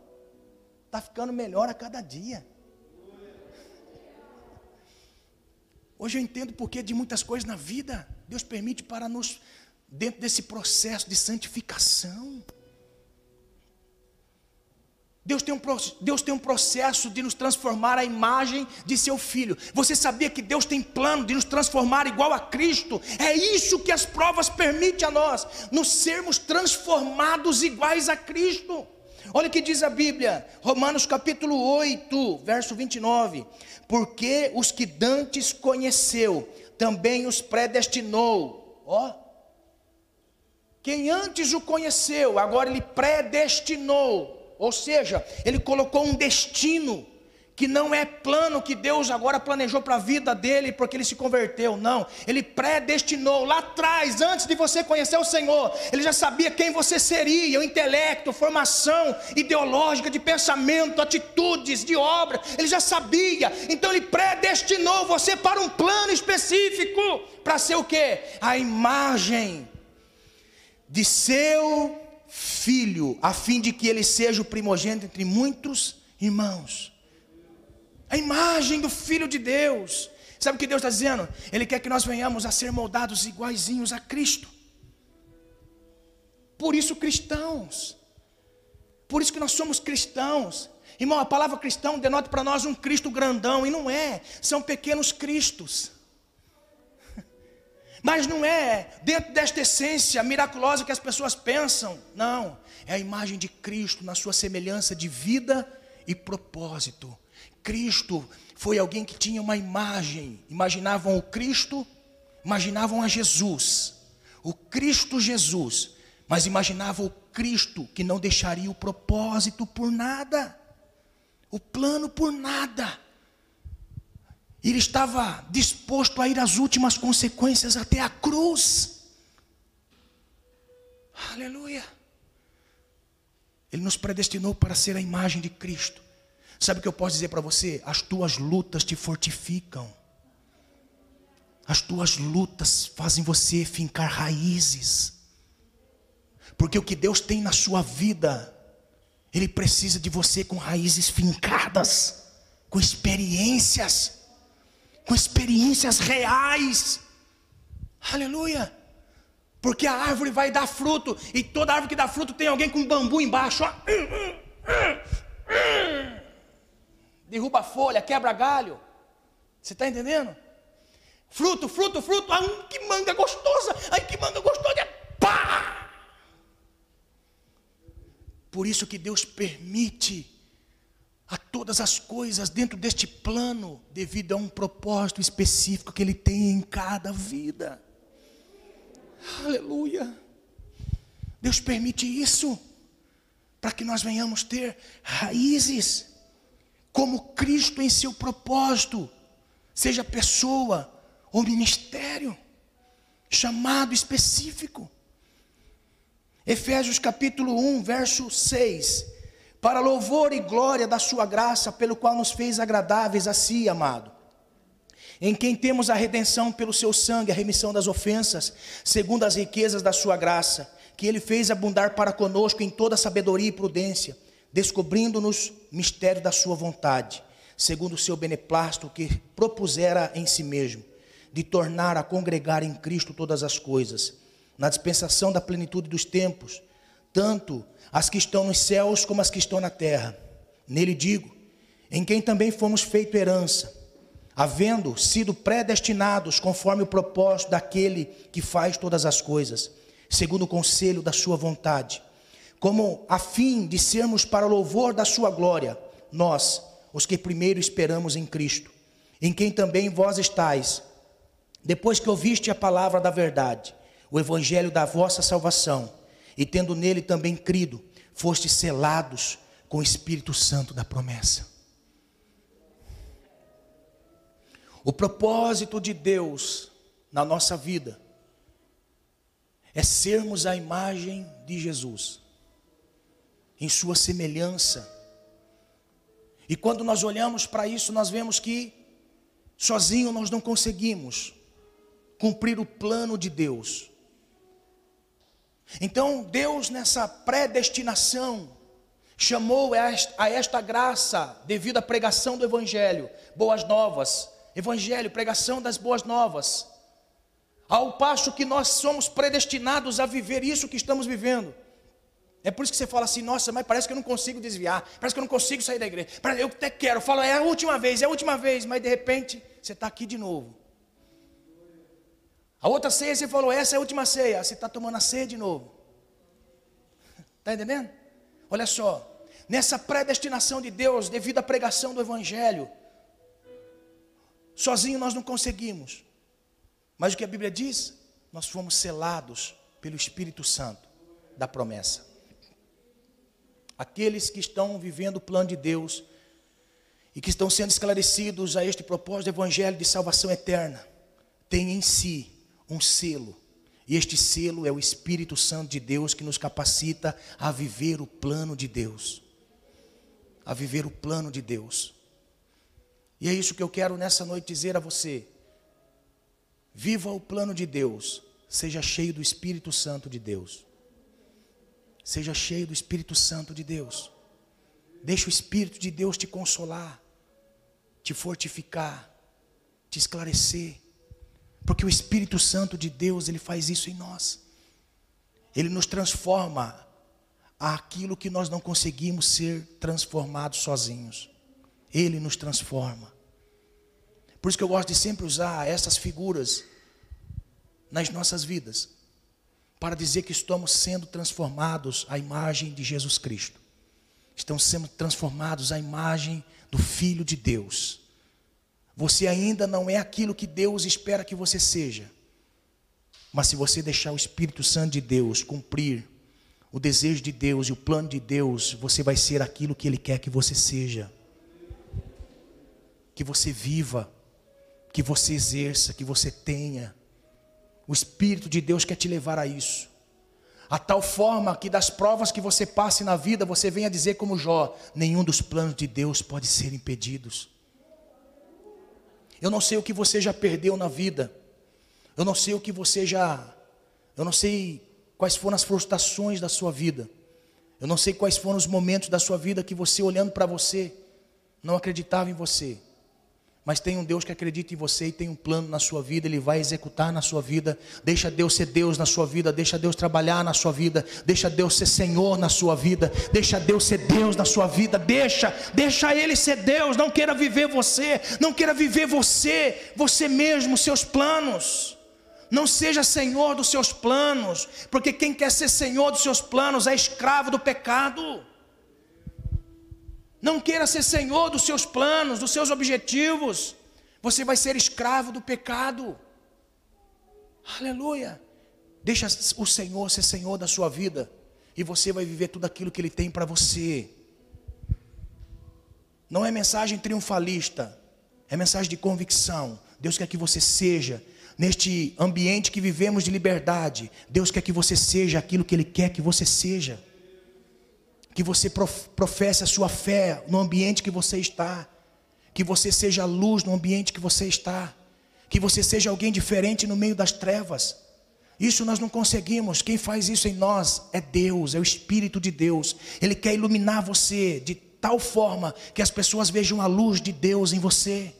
Está ficando melhor a cada dia. Hoje eu entendo porque de muitas coisas na vida Deus permite para nos dentro desse processo de santificação. Deus tem, um, Deus tem um processo de nos transformar à imagem de seu filho. Você sabia que Deus tem plano de nos transformar igual a Cristo? É isso que as provas permitem a nós, nos sermos transformados iguais a Cristo. Olha o que diz a Bíblia, Romanos capítulo 8, verso 29. Porque os que dantes conheceu, também os predestinou. Ó. Quem antes o conheceu, agora ele predestinou Ou seja, ele colocou um destino que não é plano que Deus agora planejou para a vida dele porque ele se converteu, não. Ele predestinou lá atrás, antes de você conhecer o Senhor, ele já sabia quem você seria, o intelecto, formação ideológica, de pensamento, atitudes, de obra, ele já sabia. Então ele predestinou você para um plano específico, para ser o quê? A imagem de seu filho, a fim de que ele seja o primogênito entre muitos irmãos a imagem do Filho de Deus. Sabe o que Deus está dizendo? Ele quer que nós venhamos a ser moldados iguaizinhos a Cristo. Por isso, cristãos. Por isso que nós somos cristãos. Irmão, a palavra cristão denota para nós um Cristo grandão, e não é, são pequenos Cristos. (laughs) Mas não é dentro desta essência miraculosa que as pessoas pensam, não, é a imagem de Cristo na sua semelhança de vida e propósito. Cristo foi alguém que tinha uma imagem, imaginavam o Cristo, imaginavam a Jesus, o Cristo Jesus, mas imaginavam o Cristo que não deixaria o propósito por nada, o plano por nada. Ele estava disposto a ir às últimas consequências até a cruz. Aleluia. Ele nos predestinou para ser a imagem de Cristo. Sabe o que eu posso dizer para você? As tuas lutas te fortificam. As tuas lutas fazem você fincar raízes. Porque o que Deus tem na sua vida, Ele precisa de você com raízes fincadas, com experiências, com experiências reais. Aleluia. Porque a árvore vai dar fruto, e toda árvore que dá fruto tem alguém com bambu embaixo. Ó derruba folha, quebra galho. Você está entendendo? Fruto, fruto, fruto. Ai, que manga gostosa! Ai, que manga gostosa! É pá! Por isso que Deus permite a todas as coisas dentro deste plano, devido a um propósito específico que Ele tem em cada vida. Aleluia. Deus permite isso para que nós venhamos ter raízes como Cristo em seu propósito, seja pessoa ou ministério, chamado específico. Efésios capítulo 1, verso 6. Para louvor e glória da sua graça, pelo qual nos fez agradáveis a si, amado. Em quem temos a redenção pelo seu sangue, a remissão das ofensas, segundo as riquezas da sua graça, que ele fez abundar para conosco em toda sabedoria e prudência descobrindo-nos mistério da sua vontade, segundo o seu beneplácito que propusera em si mesmo, de tornar a congregar em Cristo todas as coisas, na dispensação da plenitude dos tempos, tanto as que estão nos céus como as que estão na terra. Nele digo, em quem também fomos feito herança, havendo sido predestinados conforme o propósito daquele que faz todas as coisas, segundo o conselho da sua vontade como a fim de sermos para louvor da sua glória, nós, os que primeiro esperamos em Cristo, em quem também vós estáis, depois que ouviste a palavra da verdade, o evangelho da vossa salvação, e tendo nele também crido, fostes selados com o Espírito Santo da promessa. O propósito de Deus na nossa vida é sermos a imagem de Jesus em sua semelhança. E quando nós olhamos para isso, nós vemos que sozinho nós não conseguimos cumprir o plano de Deus. Então, Deus, nessa predestinação, chamou a esta graça, devido à pregação do Evangelho, boas novas, Evangelho, pregação das boas novas, ao passo que nós somos predestinados a viver isso que estamos vivendo. É por isso que você fala assim, nossa, mas parece que eu não consigo desviar, parece que eu não consigo sair da igreja. Eu até quero, eu falo, é a última vez, é a última vez, mas de repente você está aqui de novo. A outra ceia você falou, essa é a última ceia, você está tomando a ceia de novo. Está (laughs) entendendo? Olha só, nessa predestinação de Deus, devido à pregação do Evangelho, sozinho nós não conseguimos. Mas o que a Bíblia diz? Nós fomos selados pelo Espírito Santo da promessa. Aqueles que estão vivendo o plano de Deus e que estão sendo esclarecidos a este propósito do evangelho de salvação eterna, têm em si um selo. E este selo é o Espírito Santo de Deus que nos capacita a viver o plano de Deus. A viver o plano de Deus. E é isso que eu quero nessa noite dizer a você. Viva o plano de Deus, seja cheio do Espírito Santo de Deus. Seja cheio do Espírito Santo de Deus. Deixe o Espírito de Deus te consolar, te fortificar, te esclarecer. Porque o Espírito Santo de Deus, ele faz isso em nós. Ele nos transforma aquilo que nós não conseguimos ser transformados sozinhos. Ele nos transforma. Por isso que eu gosto de sempre usar essas figuras nas nossas vidas, para dizer que estamos sendo transformados à imagem de Jesus Cristo. Estamos sendo transformados à imagem do Filho de Deus. Você ainda não é aquilo que Deus espera que você seja. Mas se você deixar o Espírito Santo de Deus cumprir o desejo de Deus e o plano de Deus, você vai ser aquilo que Ele quer que você seja. Que você viva que você exerça, que você tenha. O Espírito de Deus quer te levar a isso. A tal forma que das provas que você passe na vida, você venha dizer como Jó: nenhum dos planos de Deus pode ser impedidos. Eu não sei o que você já perdeu na vida. Eu não sei o que você já. Eu não sei quais foram as frustrações da sua vida. Eu não sei quais foram os momentos da sua vida que você, olhando para você, não acreditava em você. Mas tem um Deus que acredita em você e tem um plano na sua vida, Ele vai executar na sua vida. Deixa Deus ser Deus na sua vida, deixa Deus trabalhar na sua vida, deixa Deus ser Senhor na sua vida, deixa Deus ser Deus na sua vida, deixa, deixa Ele ser Deus. Não queira viver você, não queira viver você, você mesmo, seus planos. Não seja senhor dos seus planos, porque quem quer ser senhor dos seus planos é escravo do pecado. Não queira ser senhor dos seus planos, dos seus objetivos. Você vai ser escravo do pecado. Aleluia. Deixa o Senhor ser Senhor da sua vida. E você vai viver tudo aquilo que Ele tem para você. Não é mensagem triunfalista. É mensagem de convicção. Deus quer que você seja. Neste ambiente que vivemos de liberdade. Deus quer que você seja aquilo que Ele quer que você seja que você professe a sua fé no ambiente que você está, que você seja luz no ambiente que você está, que você seja alguém diferente no meio das trevas. Isso nós não conseguimos, quem faz isso em nós é Deus, é o Espírito de Deus. Ele quer iluminar você de tal forma que as pessoas vejam a luz de Deus em você.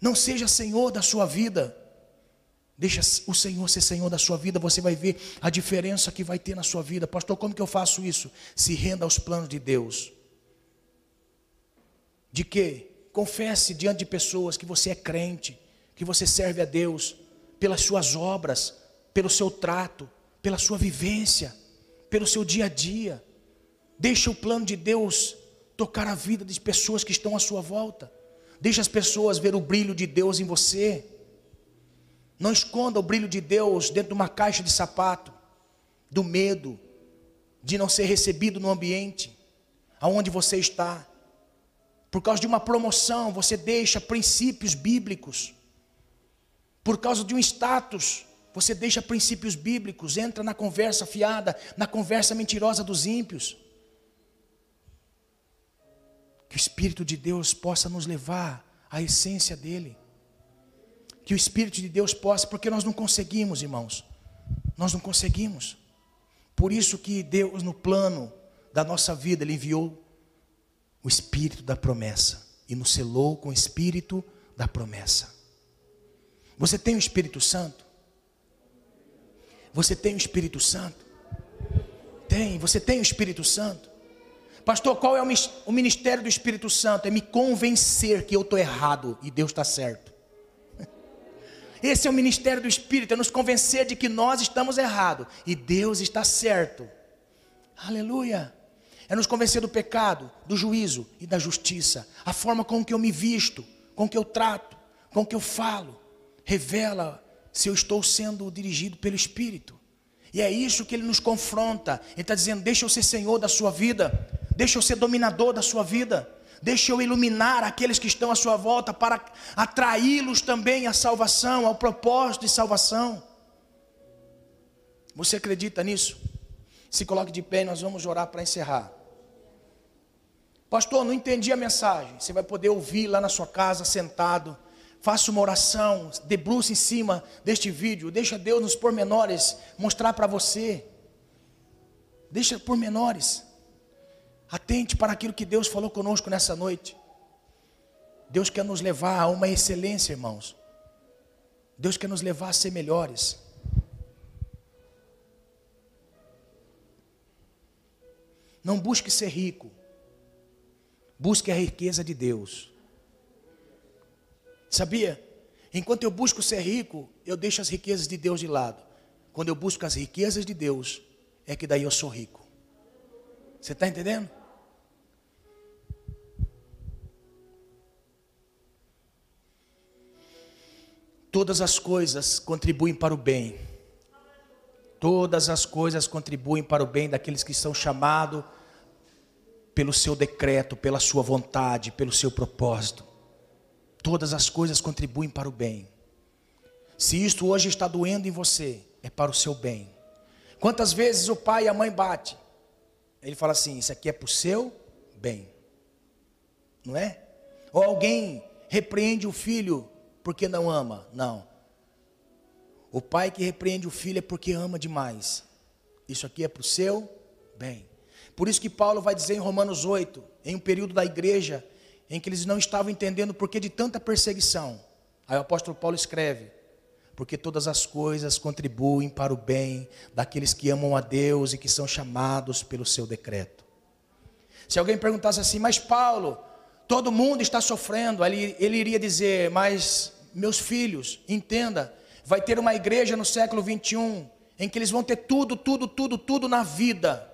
Não seja senhor da sua vida, Deixa o Senhor ser Senhor da sua vida, você vai ver a diferença que vai ter na sua vida. Pastor, como que eu faço isso? Se renda aos planos de Deus. De quê? Confesse diante de pessoas que você é crente, que você serve a Deus, pelas suas obras, pelo seu trato, pela sua vivência, pelo seu dia a dia. Deixa o plano de Deus tocar a vida das pessoas que estão à sua volta. Deixa as pessoas ver o brilho de Deus em você. Não esconda o brilho de Deus dentro de uma caixa de sapato, do medo de não ser recebido no ambiente aonde você está. Por causa de uma promoção, você deixa princípios bíblicos. Por causa de um status, você deixa princípios bíblicos, entra na conversa fiada, na conversa mentirosa dos ímpios. Que o Espírito de Deus possa nos levar à essência dele que o Espírito de Deus possa, porque nós não conseguimos, irmãos. Nós não conseguimos. Por isso que Deus, no plano da nossa vida, Ele enviou o Espírito da promessa e nos selou com o Espírito da promessa. Você tem o Espírito Santo? Você tem o Espírito Santo? Tem, você tem o Espírito Santo? Pastor, qual é o ministério do Espírito Santo? É me convencer que eu estou errado e Deus está certo. Esse é o ministério do Espírito, é nos convencer de que nós estamos errados e Deus está certo. Aleluia. É nos convencer do pecado, do juízo e da justiça. A forma com que eu me visto, com que eu trato, com que eu falo, revela se eu estou sendo dirigido pelo Espírito. E é isso que ele nos confronta. Ele está dizendo: deixa eu ser senhor da sua vida, deixa eu ser dominador da sua vida, deixa eu iluminar aqueles que estão à sua volta para atraí-los também à salvação, ao propósito de salvação. Você acredita nisso? Se coloque de pé e nós vamos orar para encerrar. Pastor, não entendi a mensagem. Você vai poder ouvir lá na sua casa, sentado. Faça uma oração, debruce em cima deste vídeo. Deixa Deus nos pormenores mostrar para você. Deixa pormenores. Atente para aquilo que Deus falou conosco nessa noite. Deus quer nos levar a uma excelência, irmãos. Deus quer nos levar a ser melhores. Não busque ser rico. Busque a riqueza de Deus. Sabia? Enquanto eu busco ser rico, eu deixo as riquezas de Deus de lado. Quando eu busco as riquezas de Deus, é que daí eu sou rico. Você está entendendo? Todas as coisas contribuem para o bem. Todas as coisas contribuem para o bem daqueles que são chamados pelo seu decreto, pela sua vontade, pelo seu propósito. Todas as coisas contribuem para o bem. Se isto hoje está doendo em você, é para o seu bem. Quantas vezes o pai e a mãe batem? Ele fala assim: Isso aqui é para o seu bem, não é? Ou alguém repreende o filho porque não ama? Não. O pai que repreende o filho é porque ama demais. Isso aqui é para o seu bem. Por isso que Paulo vai dizer em Romanos 8, em um período da igreja em que eles não estavam entendendo o porquê de tanta perseguição. Aí o apóstolo Paulo escreve: porque todas as coisas contribuem para o bem daqueles que amam a Deus e que são chamados pelo seu decreto. Se alguém perguntasse assim, mas Paulo, todo mundo está sofrendo, ele, ele iria dizer, mas meus filhos, entenda, vai ter uma igreja no século 21 em que eles vão ter tudo, tudo, tudo, tudo na vida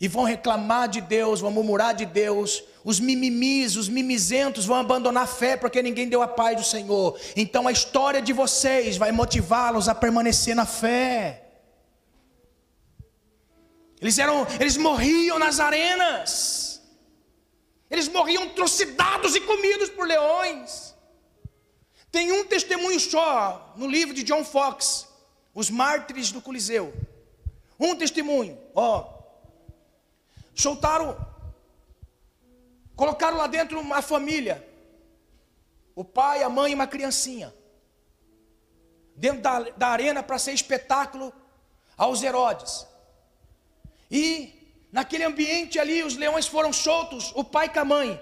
e vão reclamar de Deus, vão murmurar de Deus. Os mimimis, os mimizentos vão abandonar a fé porque ninguém deu a paz do Senhor. Então a história de vocês vai motivá-los a permanecer na fé. Eles eram, eles morriam nas arenas. Eles morriam trucidados e comidos por leões. Tem um testemunho só no livro de John Fox, Os Mártires do Coliseu. Um testemunho, ó, soltaram, colocaram lá dentro uma família, o pai, a mãe e uma criancinha, dentro da, da arena para ser espetáculo aos Herodes. E naquele ambiente ali, os leões foram soltos, o pai com a mãe.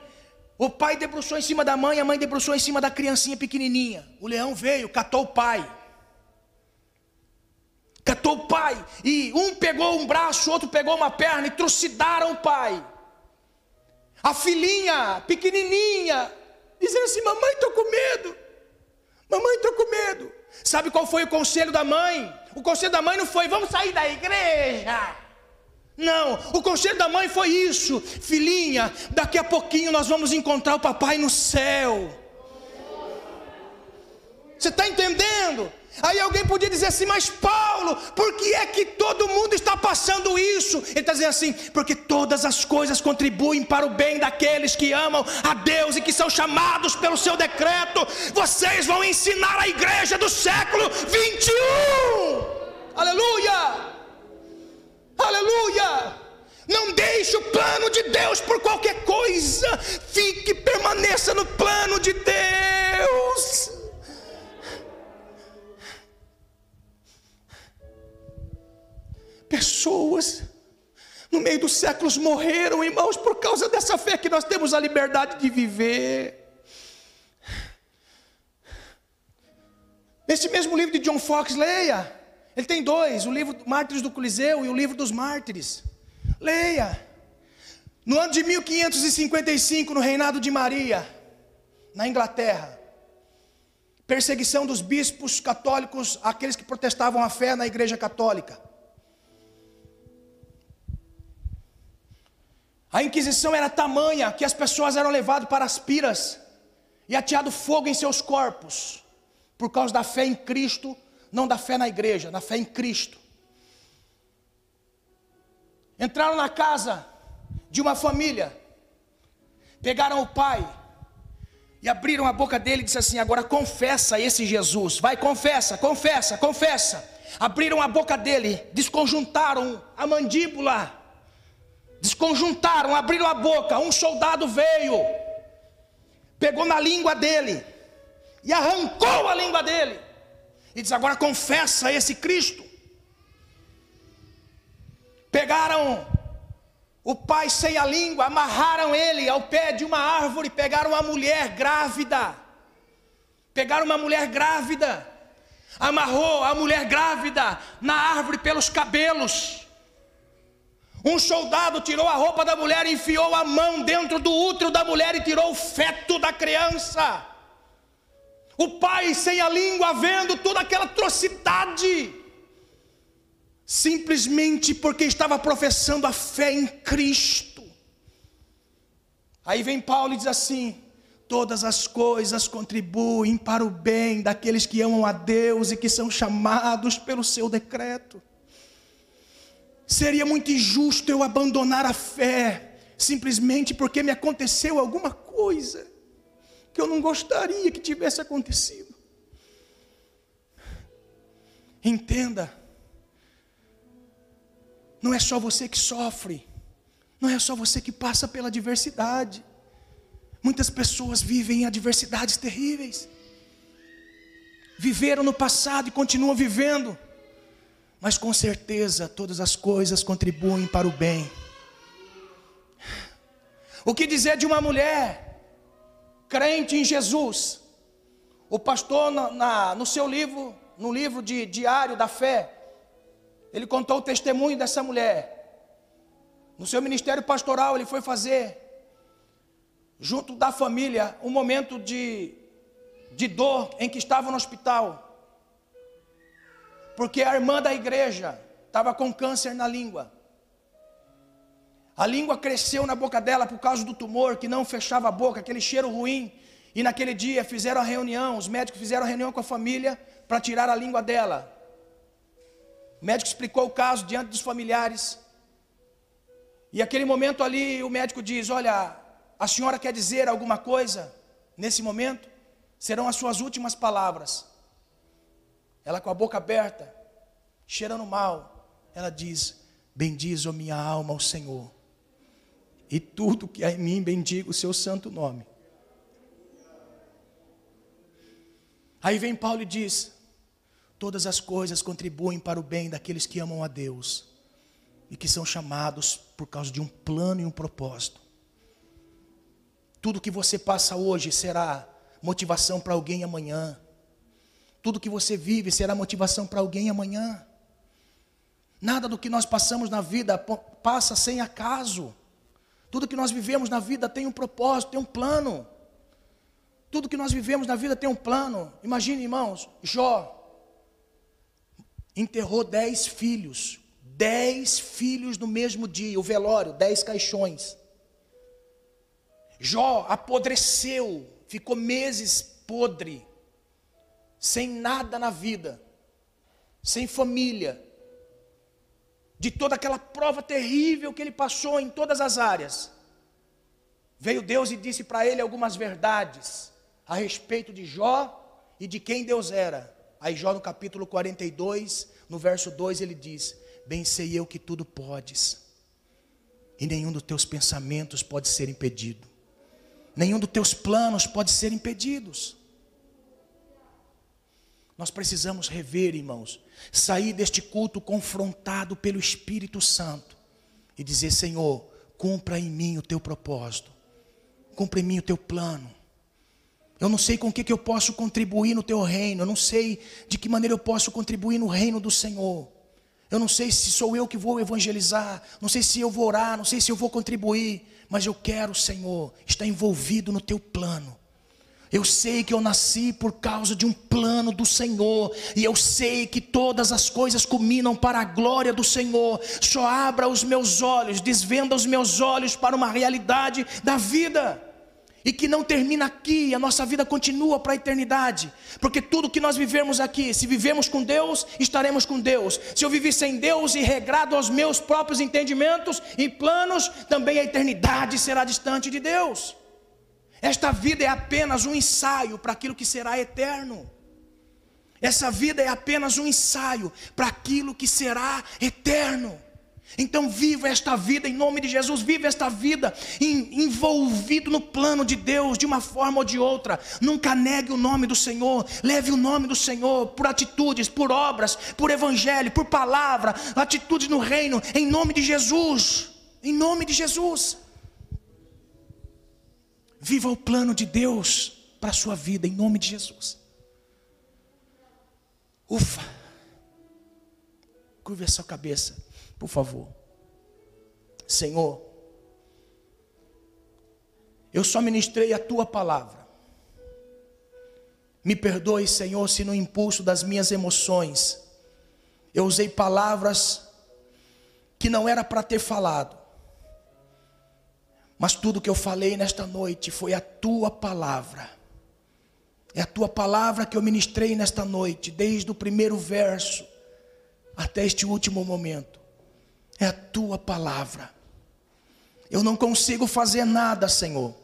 O pai debruçou em cima da mãe, a mãe debruçou em cima da criancinha pequenininha. O leão veio, catou o pai catou o pai, e um pegou um braço, outro pegou uma perna e trucidaram o pai. A filhinha, pequenininha, dizendo assim: Mamãe, estou com medo, mamãe, estou com medo. Sabe qual foi o conselho da mãe? O conselho da mãe não foi: Vamos sair da igreja. Não, o conselho da mãe foi isso, filhinha, daqui a pouquinho nós vamos encontrar o papai no céu. Você está entendendo? Aí alguém podia dizer assim, mas Paulo, por que é que todo mundo está passando isso? Ele está dizendo assim, porque todas as coisas contribuem para o bem daqueles que amam a Deus e que são chamados pelo seu decreto. Vocês vão ensinar a igreja do século 21. Aleluia! Aleluia! Não deixe o plano de Deus por qualquer coisa. Fique, permaneça no plano de Deus. Pessoas no meio dos séculos morreram, irmãos, por causa dessa fé que nós temos a liberdade de viver. Nesse mesmo livro de John Fox, leia. Ele tem dois: o livro Mártires do Coliseu e o livro dos Mártires. Leia. No ano de 1555, no reinado de Maria, na Inglaterra, perseguição dos bispos católicos, aqueles que protestavam a fé na Igreja Católica. A Inquisição era tamanha que as pessoas eram levadas para as piras e ateado fogo em seus corpos, por causa da fé em Cristo, não da fé na igreja, da fé em Cristo. entraram na casa de uma família, pegaram o pai e abriram a boca dele e disse assim: Agora confessa esse Jesus, vai, confessa, confessa, confessa. Abriram a boca dele, desconjuntaram a mandíbula, desconjuntaram, abriram a boca. Um soldado veio, pegou na língua dele e arrancou a língua dele. E diz: Agora confessa esse Cristo. Pegaram o pai sem a língua, amarraram ele ao pé de uma árvore, pegaram uma mulher grávida. Pegaram uma mulher grávida, amarrou a mulher grávida na árvore pelos cabelos. Um soldado tirou a roupa da mulher, enfiou a mão dentro do útero da mulher e tirou o feto da criança. O pai sem a língua vendo toda aquela atrocidade, simplesmente porque estava professando a fé em Cristo. Aí vem Paulo e diz assim: todas as coisas contribuem para o bem daqueles que amam a Deus e que são chamados pelo seu decreto. Seria muito injusto eu abandonar a fé simplesmente porque me aconteceu alguma coisa que eu não gostaria que tivesse acontecido. Entenda, não é só você que sofre, não é só você que passa pela adversidade. Muitas pessoas vivem em adversidades terríveis, viveram no passado e continuam vivendo, mas com certeza todas as coisas contribuem para o bem. O que dizer de uma mulher crente em Jesus. O pastor, na, na, no seu livro, no livro de Diário da Fé, ele contou o testemunho dessa mulher. No seu ministério pastoral, ele foi fazer, junto da família, um momento de, de dor em que estava no hospital. Porque a irmã da igreja estava com câncer na língua. A língua cresceu na boca dela por causa do tumor que não fechava a boca, aquele cheiro ruim. E naquele dia fizeram a reunião, os médicos fizeram a reunião com a família para tirar a língua dela. O médico explicou o caso diante dos familiares. E aquele momento ali, o médico diz: Olha, a senhora quer dizer alguma coisa nesse momento? Serão as suas últimas palavras. Ela com a boca aberta, cheirando mal, ela diz: Bendiz, a minha alma, ao Senhor e tudo que há em mim bendiga o seu santo nome. Aí vem Paulo e diz: todas as coisas contribuem para o bem daqueles que amam a Deus e que são chamados por causa de um plano e um propósito. Tudo que você passa hoje será motivação para alguém amanhã. Tudo que você vive será motivação para alguém amanhã. Nada do que nós passamos na vida passa sem acaso. Tudo que nós vivemos na vida tem um propósito, tem um plano. Tudo que nós vivemos na vida tem um plano. Imagine, irmãos, Jó enterrou dez filhos, dez filhos no mesmo dia, o velório, dez caixões. Jó apodreceu, ficou meses podre, sem nada na vida, sem família, de toda aquela prova terrível que ele passou em todas as áreas. Veio Deus e disse para ele algumas verdades a respeito de Jó e de quem Deus era. Aí Jó no capítulo 42, no verso 2, ele diz: Bem sei eu que tudo podes, e nenhum dos teus pensamentos pode ser impedido, nenhum dos teus planos pode ser impedidos. Nós precisamos rever, irmãos, sair deste culto confrontado pelo Espírito Santo e dizer: Senhor, cumpra em mim o teu propósito, cumpra em mim o teu plano. Eu não sei com o que, que eu posso contribuir no teu reino, eu não sei de que maneira eu posso contribuir no reino do Senhor. Eu não sei se sou eu que vou evangelizar, não sei se eu vou orar, não sei se eu vou contribuir, mas eu quero, Senhor, estar envolvido no teu plano. Eu sei que eu nasci por causa de um plano do Senhor, e eu sei que todas as coisas culminam para a glória do Senhor. Só abra os meus olhos, desvenda os meus olhos para uma realidade da vida. e que não termina aqui, a nossa vida continua para a eternidade, porque tudo que nós vivemos aqui, se vivemos com Deus, estaremos com Deus. Se eu viver sem Deus e regrado aos meus próprios entendimentos e planos, também a eternidade será distante de Deus. Esta vida é apenas um ensaio para aquilo que será eterno. Essa vida é apenas um ensaio para aquilo que será eterno. Então viva esta vida em nome de Jesus, viva esta vida envolvido no plano de Deus de uma forma ou de outra. Nunca negue o nome do Senhor, leve o nome do Senhor por atitudes, por obras, por evangelho, por palavra, atitudes no reino, em nome de Jesus. Em nome de Jesus. Viva o plano de Deus para a sua vida em nome de Jesus. Ufa. Curva a sua cabeça por favor. Senhor, eu só ministrei a tua palavra. Me perdoe, Senhor, se no impulso das minhas emoções eu usei palavras que não era para ter falado. Mas tudo que eu falei nesta noite foi a tua palavra. É a tua palavra que eu ministrei nesta noite, desde o primeiro verso até este último momento é a tua palavra. Eu não consigo fazer nada, Senhor,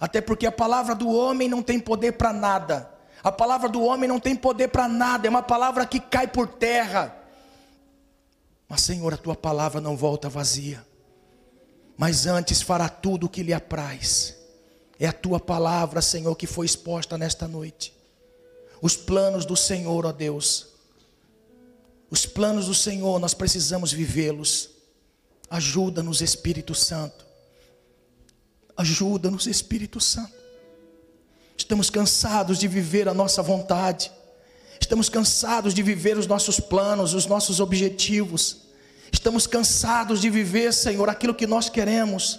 até porque a palavra do homem não tem poder para nada. A palavra do homem não tem poder para nada, é uma palavra que cai por terra. Mas, Senhor, a tua palavra não volta vazia, mas antes fará tudo o que lhe apraz. É a tua palavra, Senhor, que foi exposta nesta noite. Os planos do Senhor, ó Deus, os planos do Senhor, nós precisamos vivê-los. Ajuda-nos, Espírito Santo. Ajuda-nos, Espírito Santo. Estamos cansados de viver a nossa vontade. Estamos cansados de viver os nossos planos, os nossos objetivos. Estamos cansados de viver, Senhor, aquilo que nós queremos.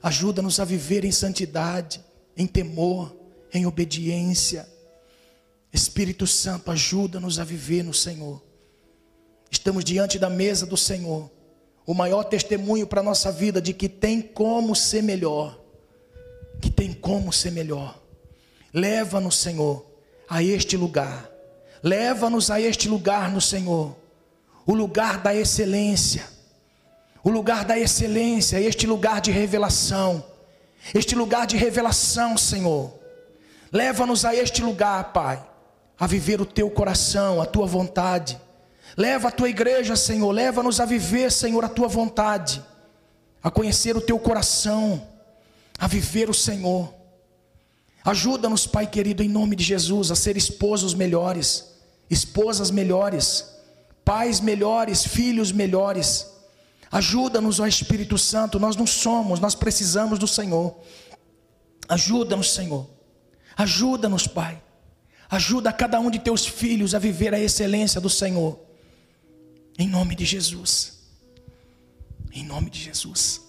Ajuda-nos a viver em santidade, em temor, em obediência. Espírito Santo, ajuda-nos a viver no Senhor. Estamos diante da mesa do Senhor. O maior testemunho para a nossa vida de que tem como ser melhor. Que tem como ser melhor. Leva-nos, Senhor, a este lugar. Leva-nos a este lugar no Senhor. O lugar da excelência. O lugar da excelência, este lugar de revelação. Este lugar de revelação, Senhor. Leva-nos a este lugar, Pai, a viver o teu coração, a tua vontade Leva a tua igreja, Senhor, leva-nos a viver, Senhor, a tua vontade, a conhecer o teu coração, a viver o Senhor. Ajuda-nos, Pai querido, em nome de Jesus, a ser esposos melhores, esposas melhores, pais melhores, filhos melhores. Ajuda-nos, ó Espírito Santo, nós não somos, nós precisamos do Senhor. Ajuda-nos, Senhor. Ajuda-nos, Pai. Ajuda cada um de teus filhos a viver a excelência do Senhor. Em nome de Jesus. Em nome de Jesus.